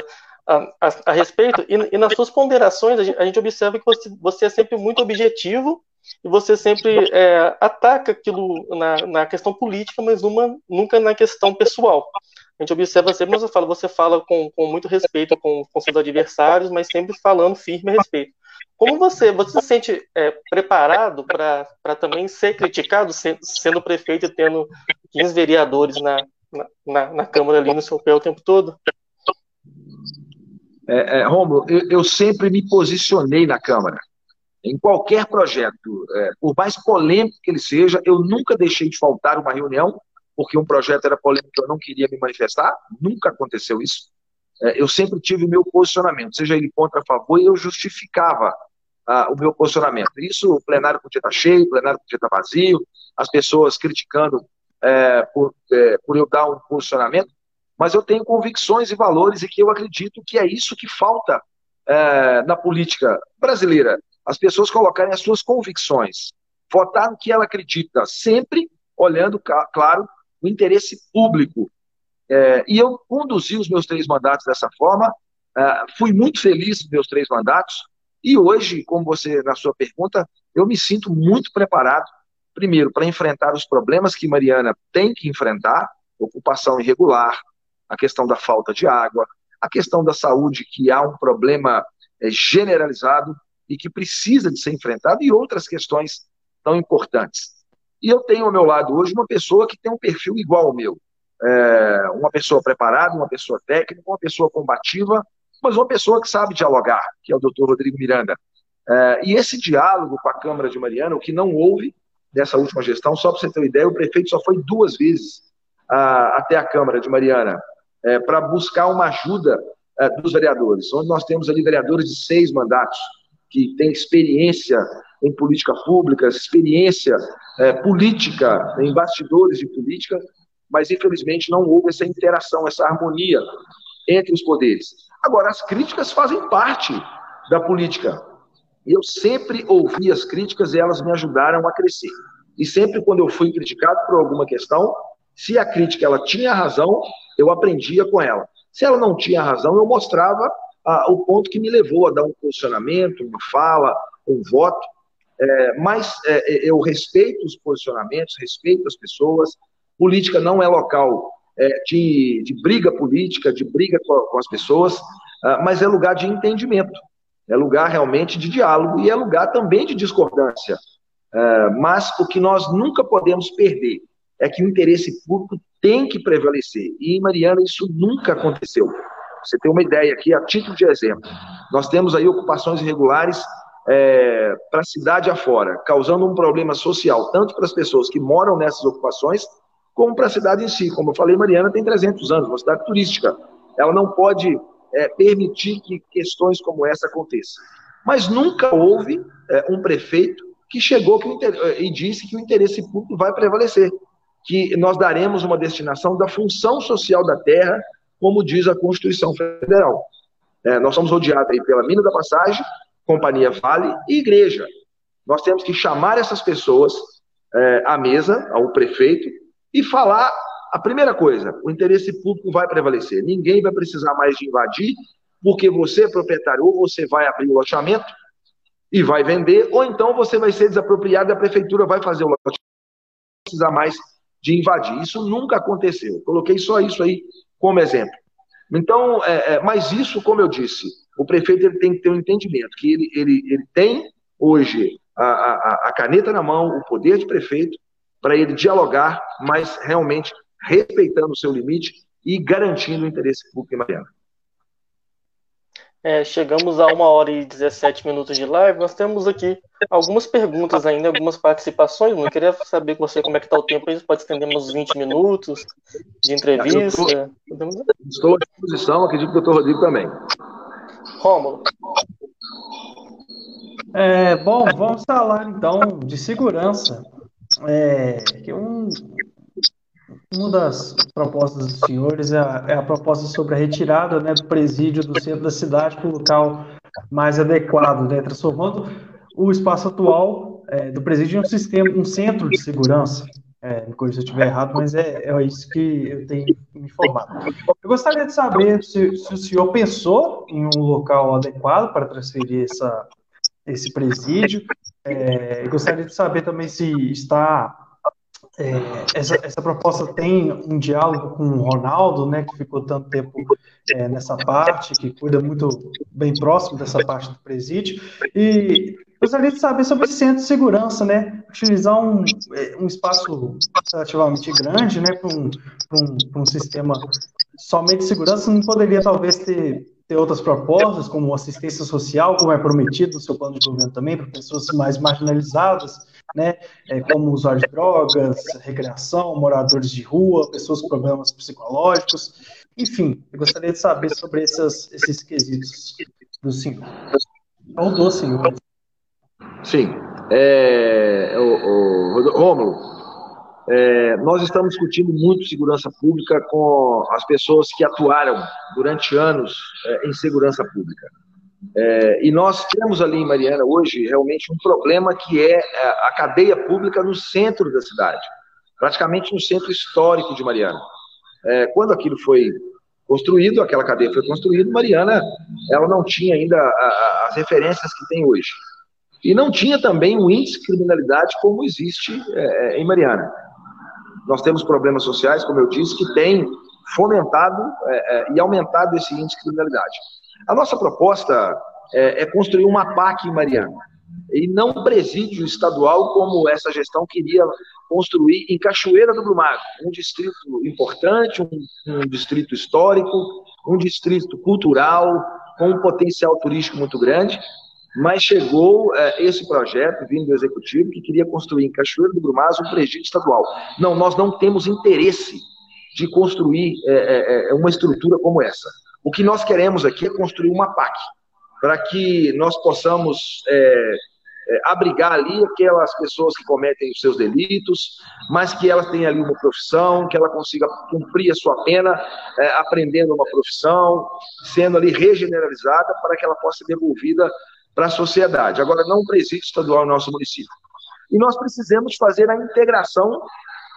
a, a, a, respeito. E, e, nas suas ponderações, a gente, a gente observa que você, você, é sempre muito objetivo e você sempre é, ataca aquilo na, na, questão política, mas numa, nunca na questão pessoal. A gente observa sempre, mas eu falo, você fala com, com muito respeito com, com seus adversários, mas sempre falando firme a respeito. Como você, você se sente é, preparado para também ser criticado, sendo prefeito e tendo 15 vereadores na, na, na, Câmara ali no seu pé o tempo todo? É, é, Romulo, eu, eu, sempre me posicionei na Câmara. Em qualquer projeto, é, por mais polêmico que ele seja, eu nunca deixei de faltar uma reunião, porque um projeto era polêmico eu não queria me manifestar, nunca aconteceu isso. É, eu sempre tive o meu posicionamento, seja ele contra a favor, e eu justificava o meu posicionamento. Isso, o plenário podia estar cheio, o plenário podia estar vazio, as pessoas criticando é, por, é, por eu dar um posicionamento, mas eu tenho convicções e valores e que eu acredito que é isso que falta na política brasileira. As pessoas colocarem as suas convicções, votar no que ela acredita, sempre olhando, claro, o interesse público. É, e eu conduzi os meus três mandatos dessa forma, é, fui muito feliz nos meus três mandatos, e hoje, como você, na sua pergunta, eu me sinto muito preparado, primeiro, para enfrentar os problemas que Mariana tem que enfrentar, ocupação irregular, a questão da falta de água, a questão da saúde, que há um problema é, generalizado e que precisa de ser enfrentado, e outras questões tão importantes. E eu tenho ao meu lado hoje uma pessoa que tem um perfil igual ao meu. É, uma pessoa preparada, uma pessoa técnica, uma pessoa combativa, mas uma pessoa que sabe dialogar, que é o doutor Rodrigo Miranda. É, e esse diálogo com a Câmara de Mariana, o que não houve nessa última gestão, só para você ter uma ideia, o prefeito só foi duas vezes a, até a Câmara de Mariana é, para buscar uma ajuda é, dos vereadores, onde nós temos ali vereadores de seis mandatos, que têm experiência em política pública, experiência é, política, em bastidores de política, mas infelizmente não houve essa interação, essa harmonia entre os poderes. Agora, as críticas fazem parte da política. E eu sempre ouvi as críticas e elas me ajudaram a crescer. E sempre quando eu fui criticado por alguma questão, se a crítica ela tinha razão, eu aprendia com ela. Se ela não tinha razão, eu mostrava ah, o ponto que me levou a dar um posicionamento, uma fala, um voto. É, mas é, eu respeito os posicionamentos, respeito as pessoas. Política não é local é, de, de, briga política, de briga com, com as pessoas, uh, mas é lugar de entendimento, é lugar realmente de diálogo e é lugar também de discordância. Uh, mas o que nós nunca podemos perder é que o interesse público tem que prevalecer. E Mariana isso nunca aconteceu. Você tem uma ideia aqui, a título de exemplo. Nós temos aí ocupações irregulares é, para a cidade afora, causando um problema social, tanto para as pessoas que moram nessas ocupações, como para a cidade em si. Como eu falei, Mariana tem 300 anos, uma cidade turística. Ela não pode é, permitir que questões como essa aconteçam. Mas nunca houve é, um prefeito que chegou que é, e disse que o interesse público vai prevalecer, que nós daremos uma destinação da função social da terra, como diz a Constituição Federal. É, nós somos rodeados aí pela Mina da Passagem, Companhia Vale e Igreja. Nós temos que chamar essas pessoas é, à mesa, ao prefeito, e falar a primeira coisa: o interesse público vai prevalecer. Ninguém vai precisar mais de invadir, porque você é proprietário, ou você vai abrir o loteamento e vai vender, ou então você vai ser desapropriado e a prefeitura vai fazer o loteamento. Não precisar mais de invadir. Isso nunca aconteceu. Coloquei só isso aí como exemplo. Então, é, é, mas isso, como eu disse, o prefeito ele tem que ter um entendimento que ele, ele, ele tem hoje a, a, a caneta na mão, o poder de prefeito, para ele dialogar, mas realmente respeitando o seu limite e garantindo o interesse público em Mariana. É, chegamos a uma hora e 17 minutos de live. Nós temos aqui algumas perguntas ainda, algumas participações. Eu queria saber com você como é que está o tempo aí. Pode estender uns 20 minutos de entrevista. Estou, estou à disposição, acredito que o doutor Rodrigo também. Rômulo. É, bom, vamos falar então de segurança. É, um, uma das propostas dos senhores é a, é a, proposta sobre a retirada né, do presídio do centro da cidade para o local mais adequado, né, transformando o espaço atual é, do presídio em um sistema, um centro de segurança. É, me corrija se eu estiver errado, mas é, é isso que eu tenho me informado. Eu gostaria de saber se, se o senhor pensou em um local adequado para transferir essa, esse presídio. É, gostaria de saber também se está é, essa, essa, proposta tem um diálogo com o Ronaldo, né, que ficou tanto tempo é, nessa parte, que cuida muito bem próximo dessa parte do presídio, e gostaria de saber sobre centro de segurança, né, utilizar um, é, um espaço relativamente grande, né, para um, um, um sistema somente de segurança, não poderia talvez ter ter outras propostas, como assistência social, como é prometido no seu plano de governo também, para pessoas mais marginalizadas, né, é, como usuários de drogas, recreação, moradores de rua, pessoas com problemas psicológicos, enfim, eu gostaria de saber sobre esses, esses quesitos do senhor, ou do senhor. Sim, é, o, o, Rômulo, é, nós estamos discutindo muito segurança pública com as pessoas que atuaram durante anos é, em segurança pública. É, e nós temos ali em Mariana hoje realmente um problema que é, é a cadeia pública no centro da cidade, praticamente no centro histórico de Mariana. É, quando aquilo foi construído, aquela cadeia foi construída, Mariana ela não tinha ainda a, a, as referências que tem hoje. E não tinha também o índice de criminalidade como existe é, é em Mariana. Nós temos problemas sociais, como eu disse, que têm fomentado é, é, e aumentado esse índice de criminalidade. A nossa proposta é, é construir uma PAC em Mariana, e não um presídio estadual como essa gestão queria construir em Cachoeira do Brumago, um distrito importante, um, um distrito histórico, um distrito cultural, com um potencial turístico muito grande, mas chegou é, esse projeto vindo do executivo que queria construir em Cachoeiro do Brumazo um presídio estadual. Não, nós não temos interesse de construir é, é, é, uma estrutura como essa. O que nós queremos aqui é construir uma PAC, para que nós possamos é, é, abrigar ali aquelas pessoas que cometem os seus delitos, mas que elas tenham ali uma profissão, que ela consiga cumprir a sua pena, aprendendo uma profissão, sendo ali regeneralizada, para que ela possa ser devolvida para a sociedade. Agora, não presídio estadual no nosso município. E nós precisamos fazer a integração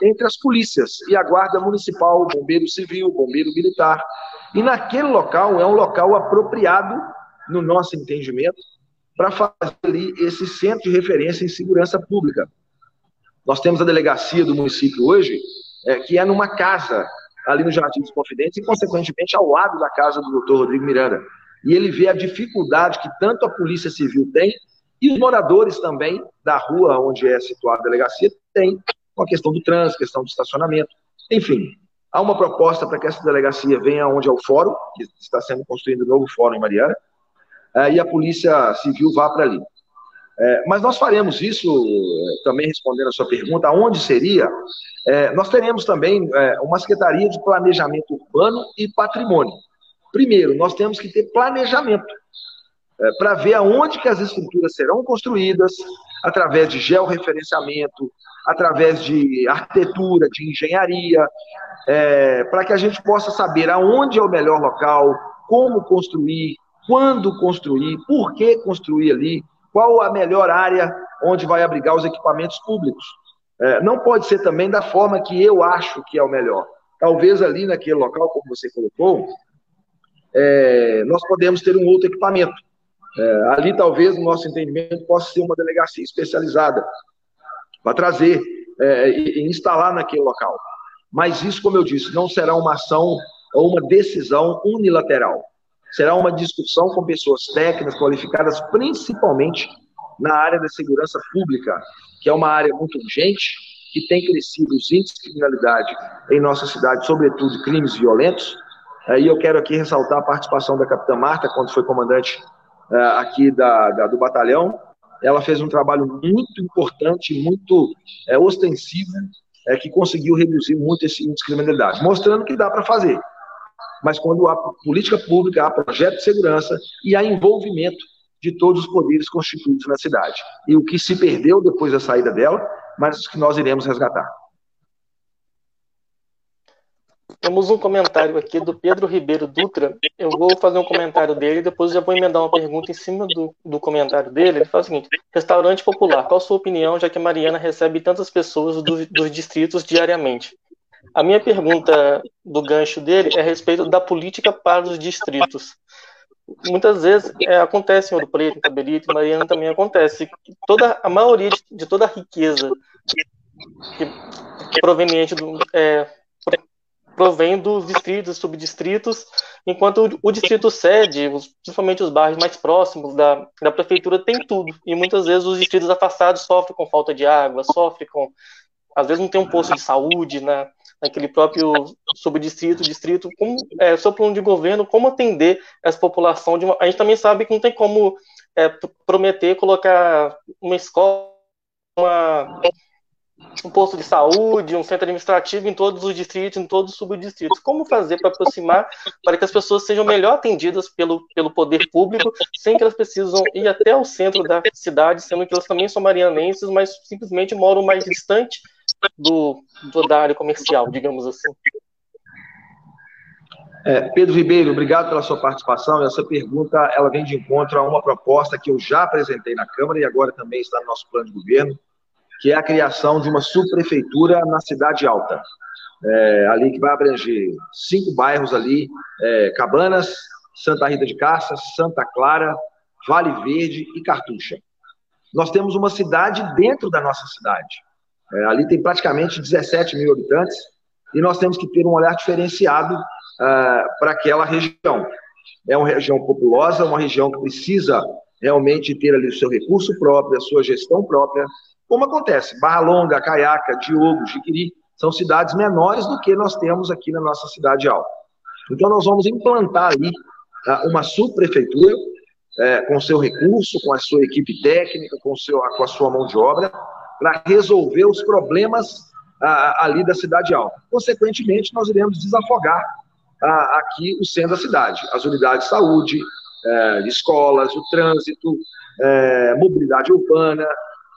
entre as polícias e a Guarda Municipal, Bombeiro Civil, Bombeiro Militar. E naquele local é um local apropriado, no nosso entendimento, para fazer ali esse centro de referência em segurança pública. Nós temos a delegacia do município hoje, é, que é numa casa ali no Jardim dos Confidentes e, consequentemente, ao lado da casa do doutor Rodrigo Miranda e ele vê a dificuldade que tanto a Polícia Civil tem e os moradores também da rua onde é situada a delegacia têm com a questão do trânsito, questão do estacionamento. Enfim, há uma proposta para que essa delegacia venha onde é o fórum, que está sendo construído um novo fórum em Mariana, eh, e a Polícia Civil vá para ali. É, mas nós faremos isso, eh, também respondendo a sua pergunta, aonde seria? Nós teremos também uma Secretaria de Planejamento Urbano e Patrimônio. Primeiro, nós temos que ter planejamento é, para ver aonde que as estruturas serão construídas, através de georreferenciamento, através de arquitetura, de engenharia, é, para que a gente possa saber aonde é o melhor local, como construir, quando construir, por que construir ali, qual a melhor área onde vai abrigar os equipamentos públicos. É, não pode ser também da forma que eu acho que é o melhor. Talvez ali naquele local, como você colocou, é, nós podemos ter um outro equipamento. É, ali, talvez, no nosso entendimento, possa ser uma delegacia especializada para trazer é, e, instalar naquele local. Mas isso, como eu disse, não será uma ação ou uma decisão unilateral. Será uma discussão com pessoas técnicas, qualificadas, principalmente na área da segurança pública, que é uma área muito urgente, que tem crescido os índices de criminalidade em nossa cidade, sobretudo crimes violentos, E eu quero aqui ressaltar a participação da capitã Marta, quando foi comandante aqui da, da, do batalhão. Ela fez um trabalho muito importante, muito é, ostensivo, é, que conseguiu reduzir muito esse índice de criminalidade, mostrando que dá para fazer. Mas quando há política pública, há projeto de segurança e há envolvimento de todos os poderes constituídos na cidade. E o que se perdeu depois da saída dela, mas que nós iremos resgatar. Temos um comentário aqui do Pedro Ribeiro Dutra. Eu vou fazer um comentário dele e depois já vou emendar uma pergunta em cima do, do comentário dele. Ele fala o seguinte: Restaurante popular, qual a sua opinião, já que Mariana recebe tantas pessoas do, dos distritos diariamente? A minha pergunta do gancho dele é a respeito da política para os distritos. Muitas vezes é, acontece em Ouro Preto, em Tabelito, em Mariana também acontece. Toda, a maioria de, de toda a riqueza que, que proveniente do, é, provém dos distritos, subdistritos, enquanto o, o distrito sede, os, principalmente os bairros mais próximos da, da prefeitura, tem tudo. E muitas vezes os distritos afastados sofrem com falta de água, sofrem com. Às vezes não tem um posto de saúde na, naquele próprio subdistrito, distrito. Como, é, seu plano de governo, como atender essa população? Uma, a gente também sabe que não tem como é, prometer colocar uma escola, uma um posto de saúde, um centro administrativo em todos os distritos, em todos os subdistritos. Como fazer para aproximar, para que as pessoas sejam melhor atendidas pelo, pelo poder público, sem que elas precisam ir até o centro da cidade, sendo que elas também são marianenses, mas simplesmente moram mais distante do, do da área comercial, digamos assim. É, Pedro Ribeiro, obrigado pela sua participação. Essa pergunta ela vem de encontro a uma proposta que eu já apresentei na Câmara e agora também está no nosso plano de governo, que é a criação de uma subprefeitura na Cidade Alta, é, ali que vai abranger cinco bairros ali, é, Cabanas, Santa Rita de Caças, Santa Clara, Vale Verde e Cartucha. Nós temos uma cidade dentro da nossa cidade. É, ali tem praticamente 17 mil habitantes e nós temos que ter um olhar diferenciado uh, para aquela região. É uma região populosa, uma região que precisa realmente ter ali o seu recurso próprio, a sua gestão própria, como acontece, Barra Longa, Caiaca, Diogo, Jiquiri, são cidades menores do que nós temos aqui na nossa cidade alta. Então, nós vamos implantar ali tá, uma subprefeitura é, com seu recurso, com a sua equipe técnica, com, seu, com a sua mão de obra, para resolver os problemas ali da cidade alta. Consequentemente, nós iremos desafogar aqui o centro da cidade, as unidades de saúde, é, escolas, o trânsito, é, mobilidade urbana,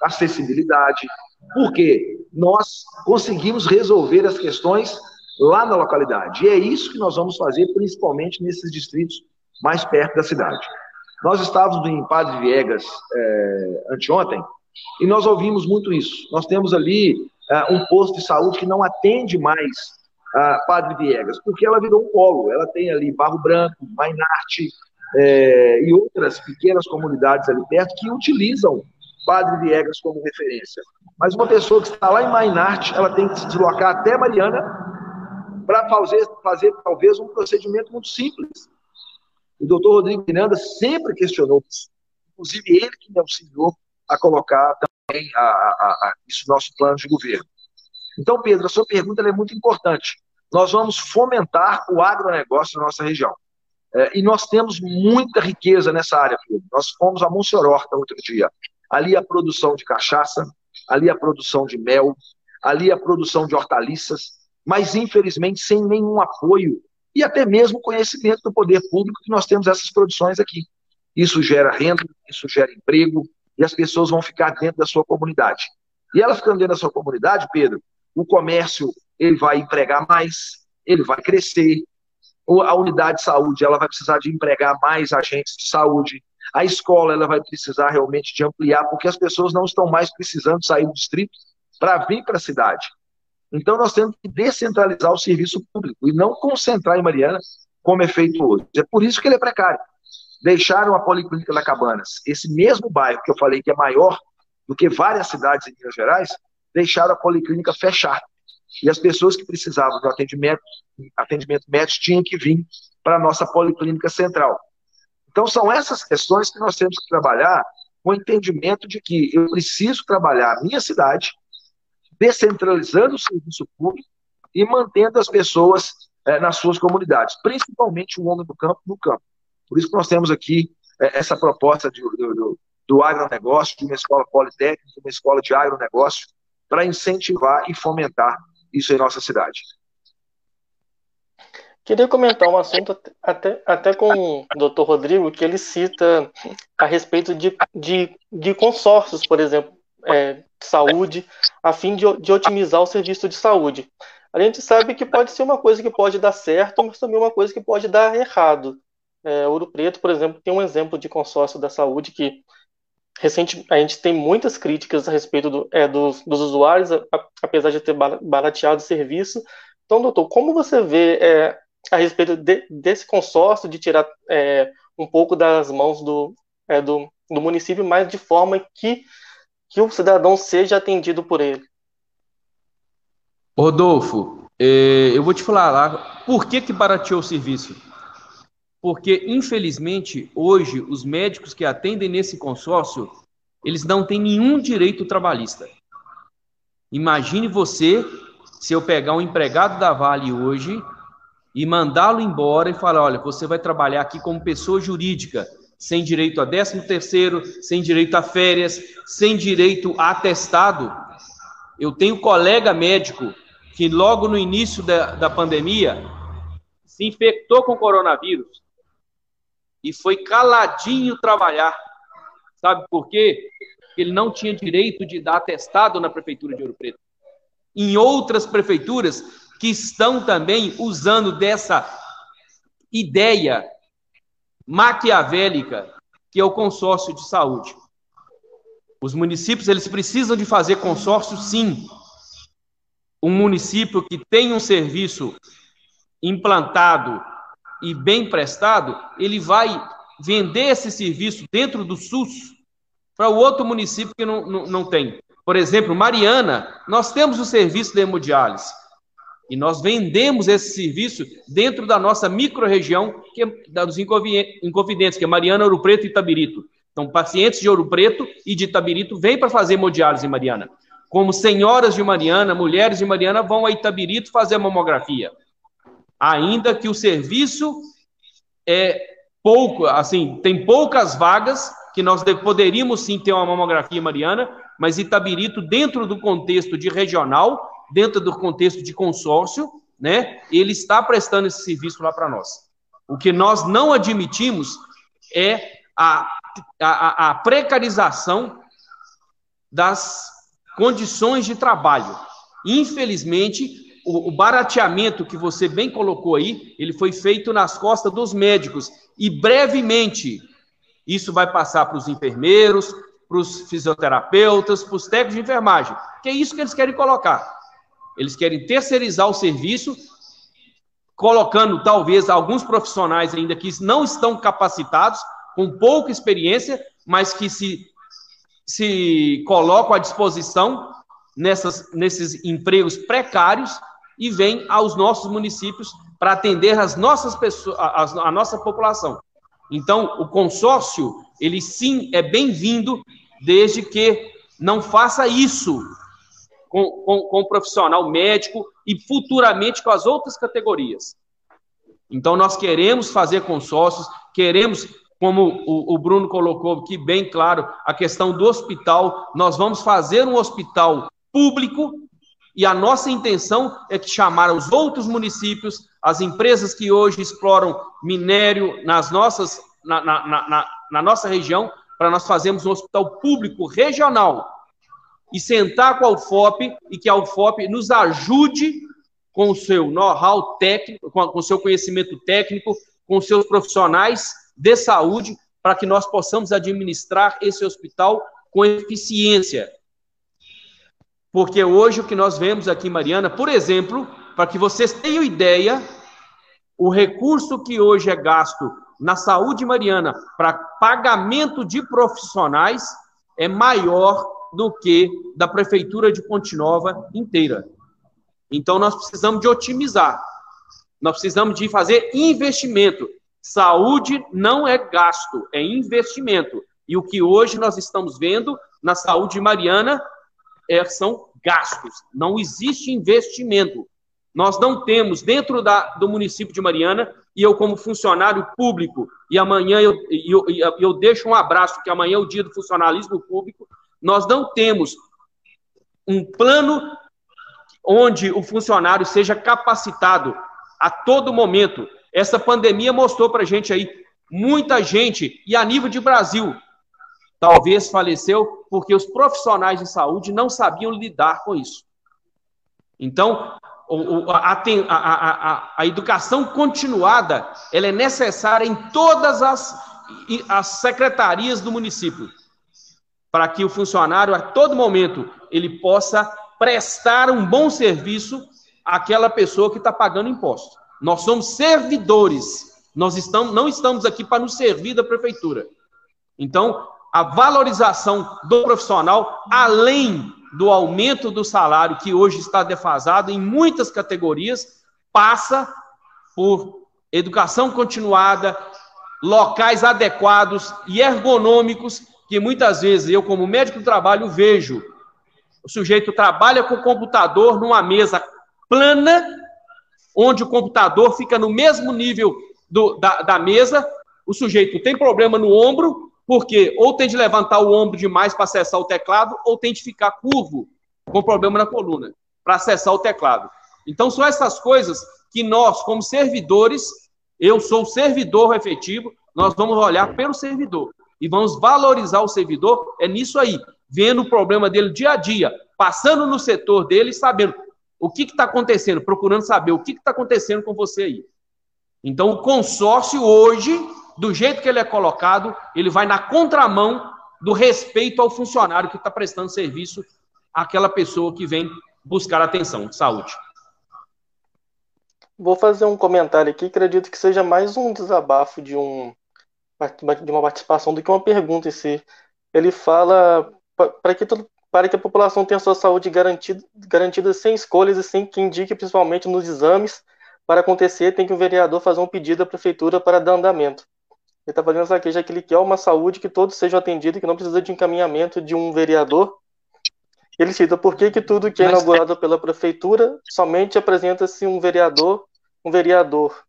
acessibilidade, porque nós conseguimos resolver as questões lá na localidade. E é isso que nós vamos fazer, principalmente nesses distritos mais perto da cidade. Nós estávamos em Padre Viegas é, anteontem e nós ouvimos muito isso. Nós temos ali é, um posto de saúde que não atende mais a Padre Viegas, porque ela virou um polo. Ela tem ali Barro Branco, Mainarte é, e outras pequenas comunidades ali perto que utilizam Padre Viegas como referência. Mas uma pessoa que está lá em Mainarte, ela tem que se deslocar até Mariana para fazer, fazer talvez um procedimento muito simples. O doutor Rodrigo Miranda sempre questionou isso. Inclusive ele que me auxiliou a colocar também a, a, a, isso no nosso plano de governo. Então, Pedro, a sua pergunta é muito importante. Nós vamos fomentar o agronegócio na nossa região. É, e nós temos muita riqueza nessa área, Pedro. Nós fomos a Monserorta outro dia ali a produção de cachaça, ali a produção de mel, ali a produção de hortaliças, mas infelizmente sem nenhum apoio e até mesmo conhecimento do poder público que nós temos essas produções aqui. Isso gera renda, isso gera emprego e as pessoas vão ficar dentro da sua comunidade. E ela ficando dentro da sua comunidade, Pedro, o comércio ele vai empregar mais, ele vai crescer, a unidade de saúde ela vai precisar de empregar mais agentes de saúde, a escola ela vai precisar realmente de ampliar, porque as pessoas não estão mais precisando sair do distrito para vir para a cidade. Então nós temos que descentralizar o serviço público e não concentrar em Mariana, como é feito hoje. É por isso que ele é precário. Deixaram a Policlínica da Cabanas, esse mesmo bairro que eu falei que é maior do que várias cidades em Minas Gerais, deixaram a Policlínica fechar. E as pessoas que precisavam do atendimento, atendimento médico tinham que vir para a nossa Policlínica Central. Então, são essas questões que nós temos que trabalhar com o entendimento de que eu preciso trabalhar a minha cidade, descentralizando o serviço público e mantendo as pessoas é, nas suas comunidades, principalmente o homem do campo no campo. Por isso que nós temos aqui é, essa proposta de, do, do agronegócio, de uma escola politécnica, uma escola de agronegócio, para incentivar e fomentar isso em nossa cidade. Queria comentar um assunto até, até com o doutor Rodrigo, que ele cita a respeito de, de, de consórcios, por exemplo, é, de saúde, a fim de, de otimizar o serviço de saúde. A gente sabe que pode ser uma coisa que pode dar certo, mas também uma coisa que pode dar errado. É, Ouro Preto, por exemplo, tem um exemplo de consórcio da saúde que recente, a gente tem muitas críticas a respeito do, é, dos, dos, usuários, a, apesar de ter barateado o serviço. Então, doutor, como você vê é, a respeito de, desse consórcio, de tirar é, um pouco das mãos do, é, do, do, município, mas de forma que, que o cidadão seja atendido por ele. Rodolfo, é, eu vou te falar lá, por que, que barateou o serviço? Porque, infelizmente, hoje, os médicos que atendem nesse consórcio, eles não têm nenhum direito trabalhista. Imagine você, se eu pegar um empregado da Vale hoje e mandá-lo embora e falar: olha, você vai trabalhar aqui como pessoa jurídica, sem direito a 13 terceiro, sem direito a férias, sem direito a atestado. Eu tenho colega médico que logo no início da, da pandemia se infectou com coronavírus e foi caladinho trabalhar. Sabe por quê? Ele não tinha direito de dar atestado na prefeitura de Ouro Preto. Em outras prefeituras, que estão também usando dessa ideia maquiavélica que é o consórcio de saúde. Os municípios eles precisam de fazer consórcio, sim. Um município que tem um serviço implantado e bem prestado, ele vai vender esse serviço dentro do SUS para o outro município que não, não, não tem. Por exemplo, Mariana, nós temos o serviço de hemodiálise. E nós vendemos esse serviço dentro da nossa microrregião, que é dos inconfidentes, que é Mariana, Ouro Preto e Itabirito. Então, pacientes de Ouro Preto e de Itabirito vêm para fazer hemodiálise em Mariana. Como senhoras de Mariana, mulheres de Mariana vão a Itabirito fazer mamografia. Ainda que o serviço é pouco, assim, tem poucas vagas que nós poderíamos sim ter uma mamografia mariana, mas Itabirito, dentro do contexto de regional, dentro do contexto de consórcio, né, ele está prestando esse serviço lá para nós. O que nós não admitimos é a, a, a precarização das condições de trabalho. Infelizmente, o, barateamento que você bem colocou aí, ele foi feito nas costas dos médicos. E brevemente, isso vai passar para os enfermeiros, para os fisioterapeutas, para os técnicos de enfermagem, que é isso que eles querem colocar. Eles querem terceirizar o serviço, colocando talvez alguns profissionais ainda que não estão capacitados, com pouca experiência, mas que se, se colocam à disposição nessas, nesses empregos precários e vêm aos nossos municípios para atender as nossas pessoas, a, a nossa população. Então, o consórcio, ele sim é bem-vindo, desde que não faça isso com, com, com o profissional médico e futuramente com as outras categorias. Então, nós queremos fazer consórcios, queremos, como o, o Bruno colocou aqui bem claro, a questão do hospital. Nós vamos fazer um hospital público e a nossa intenção é que chamar os outros municípios, as empresas que hoje exploram minério nas nossas, na, na, na, na nossa região, para nós fazermos um hospital público regional, e sentar com a UFOP e que a UFOP nos ajude com o seu know-how técnico, com o seu conhecimento técnico, com seus profissionais de saúde, para que nós possamos administrar esse hospital com eficiência. Porque hoje o que nós vemos aqui, Mariana, por exemplo, para que vocês tenham ideia, o recurso que hoje é gasto na saúde mariana para pagamento de profissionais é maior do que da prefeitura de Ponte Nova inteira. Então nós precisamos de otimizar. Nós precisamos de fazer investimento. Saúde não é gasto, é investimento. E o que hoje nós estamos vendo na saúde mariana é, são gastos. Não existe investimento. Nós não temos dentro da, do município de Mariana, e eu, como funcionário público, e amanhã eu, eu, eu deixo um abraço, que amanhã é o dia do funcionalismo público, nós não temos um plano onde o funcionário seja capacitado a todo momento. Essa pandemia mostrou para a gente aí, muita gente, e a nível de Brasil, talvez faleceu porque os profissionais de saúde não sabiam lidar com isso. Então, a, a, a, a, educação continuada ela é necessária em todas as, as secretarias do município, para que o funcionário, a todo momento, ele possa prestar um bom serviço àquela pessoa que está pagando imposto. Nós somos servidores, nós estamos, não estamos aqui para nos servir da prefeitura. Então, a valorização do profissional, além do aumento do salário, que hoje está defasado em muitas categorias, passa por educação continuada, locais adequados e ergonômicos, que muitas vezes eu, como médico do trabalho, vejo. O sujeito trabalha com o computador numa mesa plana, onde o computador fica no mesmo nível do, da, da mesa, o sujeito tem problema no ombro, porque ou tem de levantar o ombro demais para acessar o teclado, ou tem de ficar curvo, com problema na coluna, para acessar o teclado. Então, são essas coisas que nós, como servidores, eu sou servidor efetivo, nós vamos olhar pelo servidor e vamos valorizar o servidor, é nisso aí, vendo o problema dele dia a dia, passando no setor dele e sabendo o que está acontecendo, procurando saber o que está acontecendo com você aí. Então, o consórcio hoje do jeito que ele é colocado, ele vai na contramão do respeito ao funcionário que está prestando serviço àquela pessoa que vem buscar atenção de saúde. Vou fazer um comentário aqui, acredito que seja mais um desabafo de, um, de uma participação do que uma pergunta em si. Ele fala para que, para que a população tenha sua saúde garantida, garantida sem escolhas e sem que indique, principalmente nos exames, para acontecer, tem que o vereador fazer um pedido à prefeitura para dar andamento. Ele está fazendo essa queixa que ele quer uma saúde que todos sejam atendidos, que não precisa de encaminhamento de um vereador. Ele cita por que, que tudo que é inaugurado pela prefeitura somente apresenta-se um vereador, um vereador.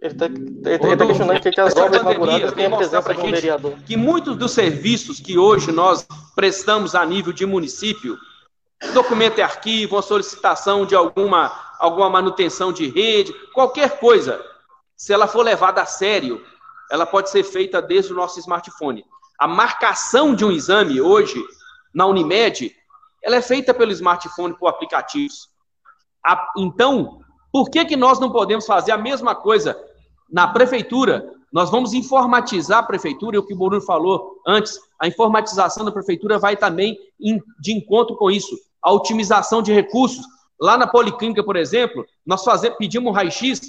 Ele está tá, questionando que, que as obras inauguradas têm a presença de um vereador. Que muitos dos serviços que hoje nós prestamos a nível de município, documento e arquivo, uma solicitação de alguma, alguma manutenção de rede, qualquer coisa, se ela for levada a sério, ela pode ser feita desde o nosso smartphone. A marcação de um exame hoje, na Unimed, ela é feita pelo smartphone por aplicativos. A, então, por que, que nós não podemos fazer a mesma coisa na prefeitura? Nós vamos informatizar a prefeitura, e o que o Bruno falou antes, a informatização da prefeitura vai também de encontro com isso. A otimização de recursos. Lá na Policlínica, por exemplo, nós fazemos, pedimos um raio-x,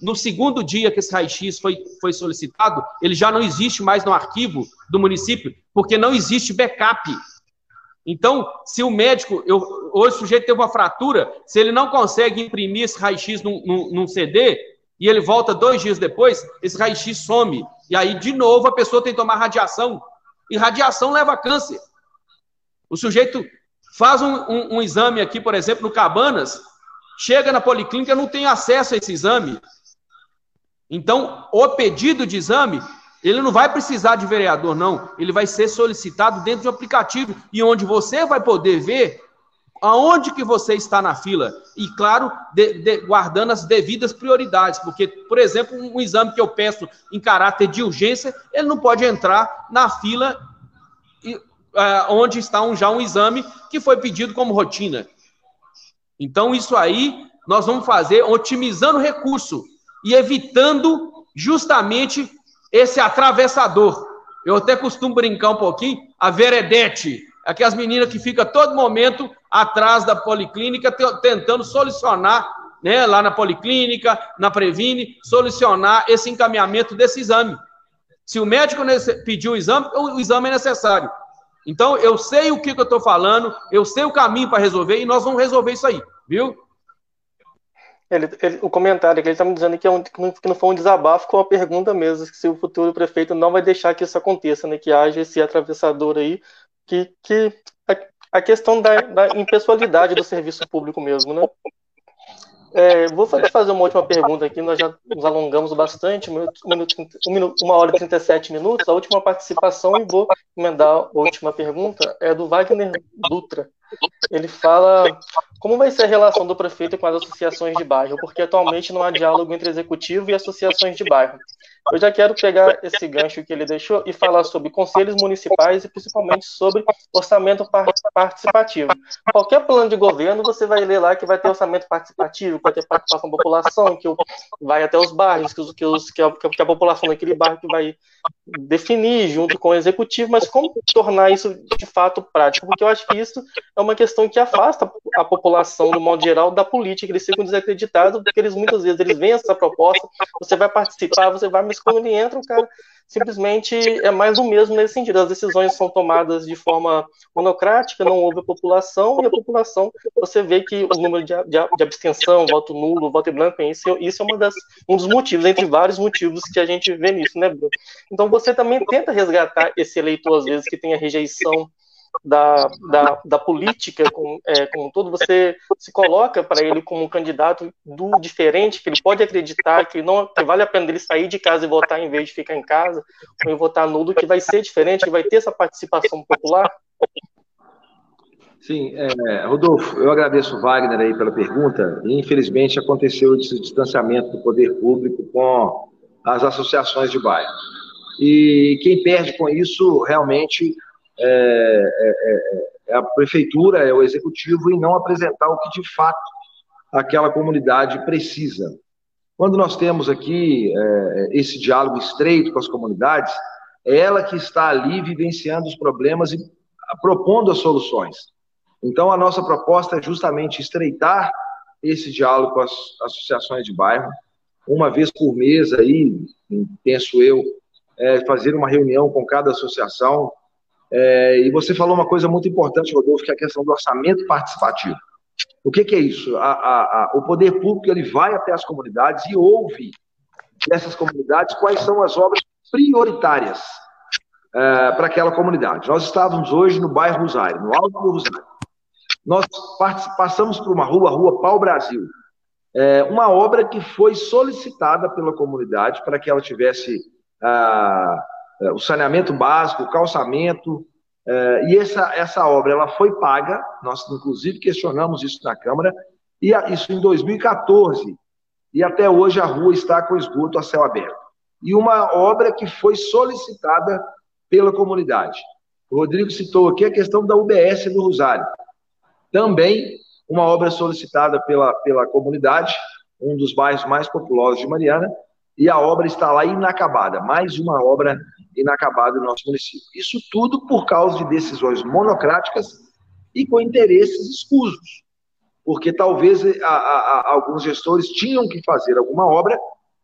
no segundo dia que esse raio-x foi, foi solicitado, ele já não existe mais no arquivo do município, porque não existe backup. Então, se o médico, eu, hoje o sujeito teve uma fratura, se ele não consegue imprimir esse raio-x num, num, num, CD, e ele volta dois dias depois, esse raio-x some. E aí, de novo, a pessoa tem que tomar radiação. E radiação leva a câncer. O sujeito faz um, um, um exame aqui, por exemplo, no Cabanas, chega na policlínica, não tem acesso a esse exame. Então, o pedido de exame, ele não vai precisar de vereador, não. Ele vai ser solicitado dentro de um aplicativo e onde você vai poder ver aonde que você está na fila. E, claro, de, de, guardando as devidas prioridades, porque, por exemplo, um exame que eu peço em caráter de urgência, ele não pode entrar na fila e, uh, onde está um, já um exame que foi pedido como rotina. Então, isso aí nós vamos fazer otimizando o recurso e evitando justamente esse atravessador. Eu até costumo brincar um pouquinho, a veredete, aquelas meninas que ficam todo momento atrás da policlínica tentando solucionar, né, lá na policlínica, na Previne, solucionar esse encaminhamento desse exame. Se o médico pediu o exame, o exame é necessário. Então, eu sei o que, que eu estou falando, eu sei o caminho para resolver e nós vamos resolver isso aí, viu? Ele, ele, o comentário que ele está me dizendo que, é um, que não foi um desabafo com a pergunta mesmo, se o futuro prefeito não vai deixar que isso aconteça, né, que haja esse atravessador aí, que, que a, a questão da, da impessoalidade do serviço público mesmo, né? É, vou fazer uma última pergunta aqui, nós já nos alongamos bastante, um minuto, um uma hora e 37 minutos. A última participação, e vou emendar a última pergunta, é do Wagner Dutra. Ele fala como vai ser a relação do prefeito com as associações de bairro, porque atualmente não há diálogo entre executivo e associações de bairro. Eu já quero pegar esse gancho que ele deixou e falar sobre conselhos municipais e principalmente sobre orçamento participativo. Qualquer plano de governo, você vai ler lá que vai ter orçamento participativo, vai ter participação da população, que vai até os bairros, que, os, que, os, que, a, que a população daquele bairro que vai definir junto com o executivo, mas como tornar isso de fato prático? Porque eu acho que isso é uma questão que afasta a população, no modo geral, da política. Eles ficam desacreditados, porque eles muitas vezes eles veem essa proposta, você vai participar, você vai, mas quando ele entra, o cara simplesmente é mais do mesmo nesse sentido. As decisões são tomadas de forma monocrática, não houve a população, e a população, você vê que o número de, de, de abstenção, voto nulo, voto branco, isso, isso é uma das, um dos motivos, entre vários motivos que a gente vê nisso, né, Bruno? Então você também tenta resgatar esse eleitor, às vezes, que tem a rejeição da, da, da política como, é, como um todo, você se coloca para ele como um candidato do diferente, que ele pode acreditar que, não, que vale a pena ele sair de casa e votar em vez de ficar em casa, ou votar nulo, que vai ser diferente, que vai ter essa participação popular? Sim, é, Rodolfo, eu agradeço o Wagner aí pela pergunta. Infelizmente aconteceu esse distanciamento do poder público com as associações de bairro. E quem perde com isso realmente é, é, é, é, a prefeitura, é o executivo, e não apresentar o que de fato aquela comunidade precisa. Quando nós temos aqui é, esse diálogo estreito com as comunidades, é ela que está ali vivenciando os problemas e propondo as soluções. Então, a nossa proposta é justamente estreitar esse diálogo com as associações de bairro, uma vez por mês aí, penso eu, é, fazer uma reunião com cada associação, é, e você falou uma coisa muito importante, Rodolfo, que é a questão do orçamento participativo. O que, que é isso? A, a, a, o poder público ele vai até as comunidades e ouve dessas comunidades quais são as obras prioritárias é, para aquela comunidade. Nós estávamos hoje no bairro Rosário, no Alto do Rosário. Nós passamos por uma rua, a Rua Pau Brasil, é, uma obra que foi solicitada pela comunidade para que ela tivesse ah, é, o saneamento básico, o calçamento, é, e essa, essa obra ela foi paga, nós inclusive questionamos isso na Câmara, e isso em 2014, e até hoje a rua está com esgoto a céu aberto. E uma obra que foi solicitada pela comunidade. O Rodrigo citou aqui a questão da UBS do Rosário. Também uma obra solicitada pela, pela comunidade, um dos bairros mais populosos de Mariana, e a obra está lá inacabada, mais uma obra inacabada no nosso município. Isso tudo por causa de decisões monocráticas e com interesses escusos, porque talvez a, a, a, alguns gestores tinham que fazer alguma obra,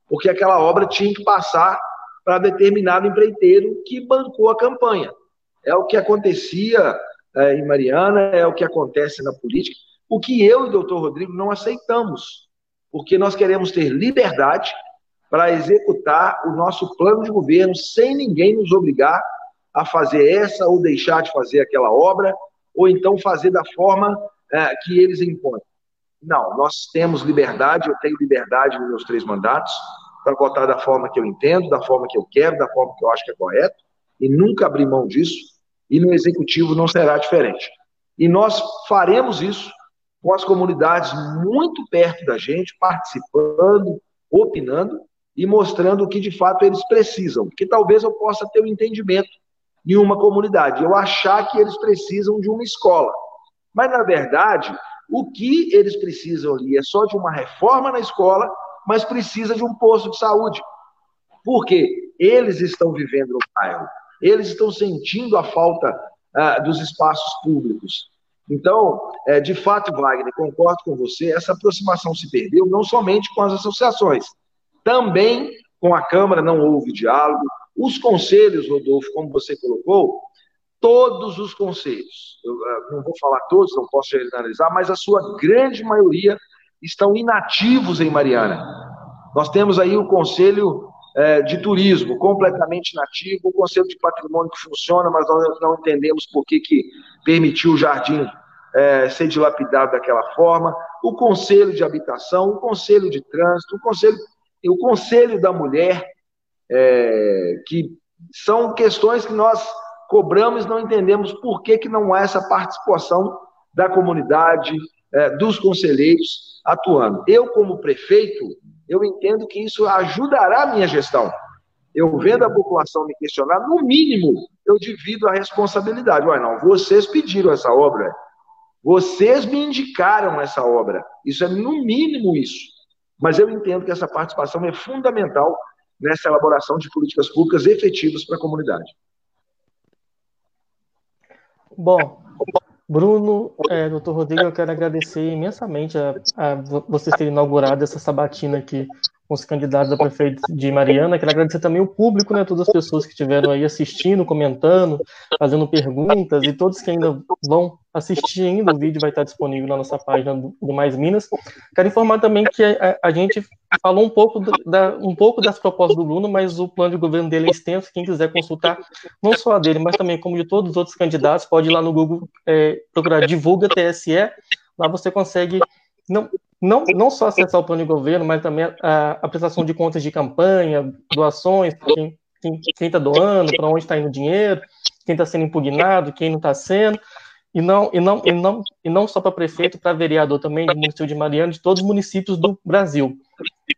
porque aquela obra tinha que passar para determinado empreiteiro que bancou a campanha. É o que acontecia é, em Mariana, é o que acontece na política, o que eu e o doutor Rodrigo não aceitamos, porque nós queremos ter liberdade para executar o nosso plano de governo sem ninguém nos obrigar a fazer essa ou deixar de fazer aquela obra, ou então fazer da forma é, que eles impõem. Não, nós temos liberdade, eu tenho liberdade nos meus três mandatos para votar da forma que eu entendo, da forma que eu quero, da forma que eu acho que é correto, e nunca abrir mão disso, e no executivo não será diferente. E nós faremos isso com as comunidades muito perto da gente, participando, opinando, e mostrando o que de fato eles precisam. Porque talvez eu possa ter um entendimento em uma comunidade, eu achar que eles precisam de uma escola. Mas, na verdade, o que eles precisam ali é só de uma reforma na escola, mas precisa de um posto de saúde. Por quê? Eles estão vivendo no bairro, eles estão sentindo a falta ah, dos espaços públicos. Então, é, de fato, Wagner, concordo com você, essa aproximação se perdeu não somente com as associações, também com a Câmara não houve diálogo. Os conselhos, Rodolfo, como você colocou, todos os conselhos, eu eh, não vou falar todos, não posso generalizar, mas a sua grande maioria estão inativos em Mariana. Nós temos aí o Conselho é, de Turismo completamente inativo, o Conselho de Patrimônio que funciona, mas nós não entendemos por que, que permitiu o jardim é, ser dilapidado daquela forma, o conselho de habitação, o conselho de trânsito, o conselho, o conselho da mulher, é, que são questões que nós cobramos não entendemos por que, que não há essa participação da comunidade, é, dos conselheiros atuando. Eu, como prefeito, eu entendo que isso ajudará a minha gestão. Eu vendo a população me questionar, no mínimo, eu divido a responsabilidade. Ué, não, vocês pediram essa obra, vocês me indicaram essa obra. Isso é no mínimo isso. Mas eu entendo que essa participação é fundamental nessa elaboração de políticas públicas efetivas para a comunidade. Bom, Bruno, é, doutor Rodrigo, eu quero agradecer imensamente a, a vocês terem inaugurado essa sabatina aqui com os candidatos a prefeito de Mariana. Quero agradecer também o público, né, todas as pessoas que estiveram aí assistindo, comentando, fazendo perguntas e todos que ainda vão assistir ainda. O vídeo vai estar disponível na nossa página do, Mais Minas. Quero informar também que a, a gente falou um pouco, da, um pouco das propostas do Bruno, mas o plano de governo dele é extenso. Quem quiser consultar, não só a dele, mas também como de todos os outros candidatos, pode ir lá no Google é, procurar Divulga TSE. Lá você consegue não, não, não só acessar o plano de governo, mas também a, a prestação de contas de campanha, doações, quem está doando, para onde está indo o dinheiro, quem está sendo impugnado, quem não está sendo, e não, e não, e não, e não só para prefeito, para vereador também do município de Mariana, de todos os municípios do Brasil.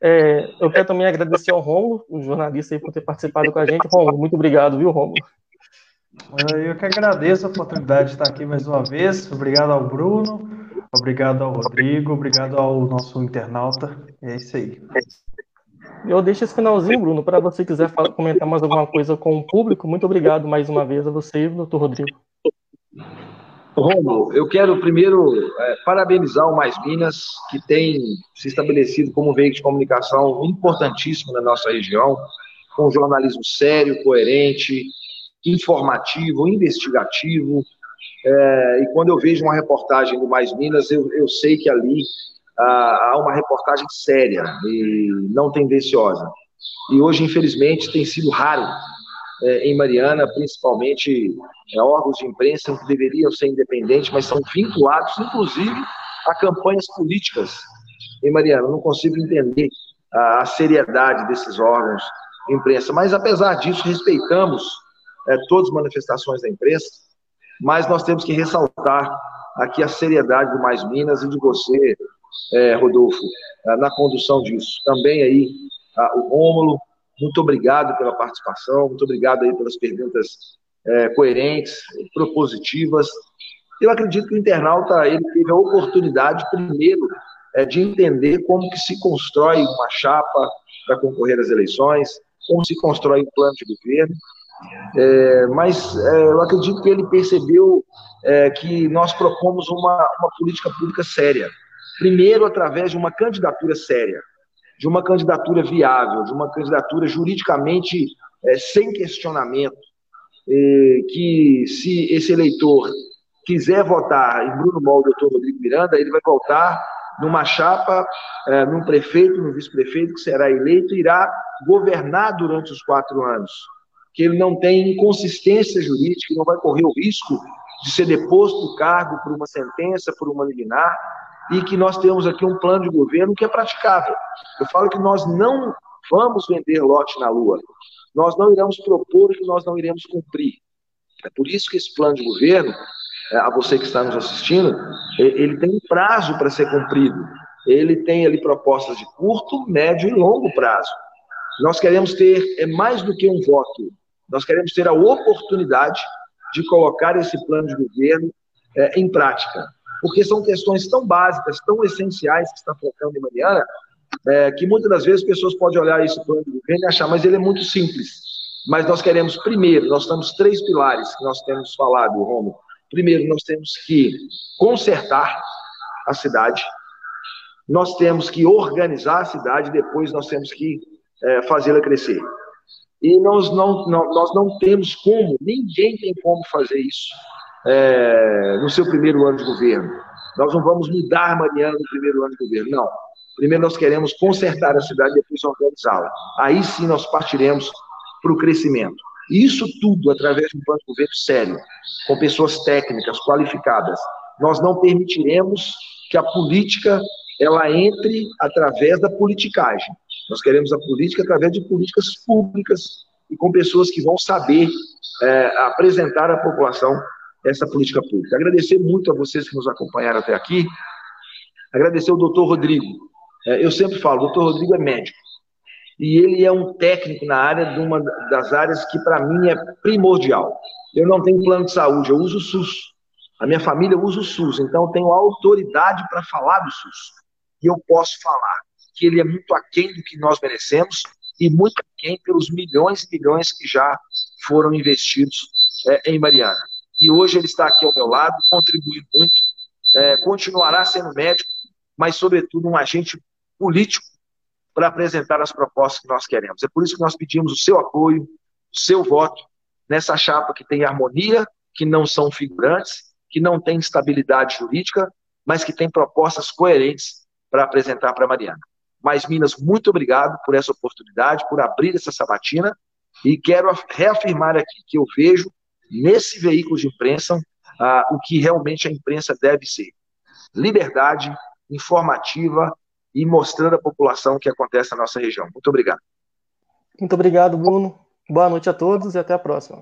É, eu quero também agradecer ao Romulo, o jornalista, aí, por ter participado com a gente. Romulo, muito obrigado, viu, Romulo? Eu que agradeço a oportunidade de estar aqui mais uma vez. Obrigado ao Bruno, Obrigado ao Rodrigo, obrigado ao nosso internauta. É isso aí. Eu deixo esse finalzinho, Bruno, para você quiser falar, comentar mais alguma coisa com o público. Muito obrigado mais uma vez a você, doutor Rodrigo. Romulo, eu quero primeiro é, parabenizar o Mais Minas, que tem se estabelecido como veículo de comunicação importantíssimo na nossa região, com jornalismo sério, coerente, informativo, investigativo, é, e quando eu vejo uma reportagem do Mais Minas, eu, eu sei que ali ah, há uma reportagem séria e não tendenciosa. E hoje, infelizmente, tem sido raro é, em Mariana, principalmente é, órgãos de imprensa que deveriam ser independentes, mas são vinculados, inclusive, a campanhas políticas em Mariana. Não consigo entender a, a seriedade desses órgãos de imprensa. Mas, apesar disso, respeitamos é, todas as manifestações da imprensa mas nós temos que ressaltar aqui a seriedade do Mais Minas e de você, é, Rodolfo, na condução disso. Também aí o Rômulo, muito obrigado pela participação, muito obrigado aí pelas perguntas é, coerentes, propositivas. Eu acredito que o internauta ele teve a oportunidade, primeiro, é, de entender como que se constrói uma chapa para concorrer às eleições, como se constrói um plano de governo, é, mas é, eu acredito que ele percebeu é, que nós propomos uma, uma política pública séria. Primeiro, através de uma candidatura séria, de uma candidatura viável, de uma candidatura juridicamente é, sem questionamento, é, que se esse eleitor quiser votar em Bruno Mol, doutor Rodrigo Miranda, ele vai votar numa chapa, é, num prefeito, num vice-prefeito que será eleito e irá governar durante os quatro anos que ele não tem inconsistência jurídica, não vai correr o risco de ser deposto do cargo por uma sentença, por uma liminar, e que nós temos aqui um plano de governo que é praticável. Eu falo que nós não vamos vender lote na Lua, nós não iremos propor o que nós não iremos cumprir. É por isso que esse plano de governo, é, a você que está nos assistindo, ele tem um prazo para ser cumprido. Ele tem ali propostas de curto, médio e longo prazo. Nós queremos ter é mais do que um voto, nós queremos ter a oportunidade de colocar esse plano de governo é, em prática, porque são questões tão básicas, tão essenciais que está colocando em Mariana, é, que muitas das vezes pessoas podem olhar esse plano de governo e achar, mas ele é muito simples. Mas nós queremos, primeiro, nós temos três pilares que nós temos falado, Romo. Primeiro, nós temos que consertar a cidade, nós temos que organizar a cidade, depois nós temos que é, fazê-la crescer. E nós não, não, nós não temos como, ninguém tem como fazer isso é, no seu primeiro ano de governo. Nós não vamos mudar Mariana no primeiro ano de governo, não. Primeiro nós queremos consertar a cidade, depois organizá-la. Aí sim nós partiremos para o crescimento. Isso tudo através de um plano de governo sério, com pessoas técnicas, qualificadas. nós não permitiremos que a política ela entre através da politicagem. Nós queremos a política através de políticas públicas e com pessoas que vão saber é, apresentar à população essa política pública. Agradecer muito a vocês que nos acompanharam até aqui. Agradecer ao doutor Rodrigo. É, eu sempre falo, o doutor Rodrigo é médico. E ele é um técnico na área de uma das áreas que, para mim, é primordial. Eu não tenho plano de saúde, eu uso o SUS. A minha família usa o SUS, então eu tenho autoridade para falar do SUS. E eu posso falar que ele é muito aquém do que nós merecemos e muito aquém pelos milhões e milhões que já foram investidos é, em Mariana. E hoje ele está aqui ao meu lado, contribuindo muito, é, continuará sendo médico, mas, sobretudo, um agente político para apresentar as propostas que nós queremos. É por isso que nós pedimos o seu apoio, o seu voto nessa chapa que tem harmonia, que não são figurantes, que não tem estabilidade jurídica, mas que tem propostas coerentes para apresentar para a Mariana. Mas, Minas, muito obrigado por essa oportunidade, por abrir essa sabatina, e quero reafirmar aqui que eu vejo nesse veículo de imprensa o que realmente a imprensa deve ser. Liberdade informativa e mostrando à população o que acontece na nossa região. Muito obrigado. Muito obrigado, Bruno. Boa noite a todos e até a próxima.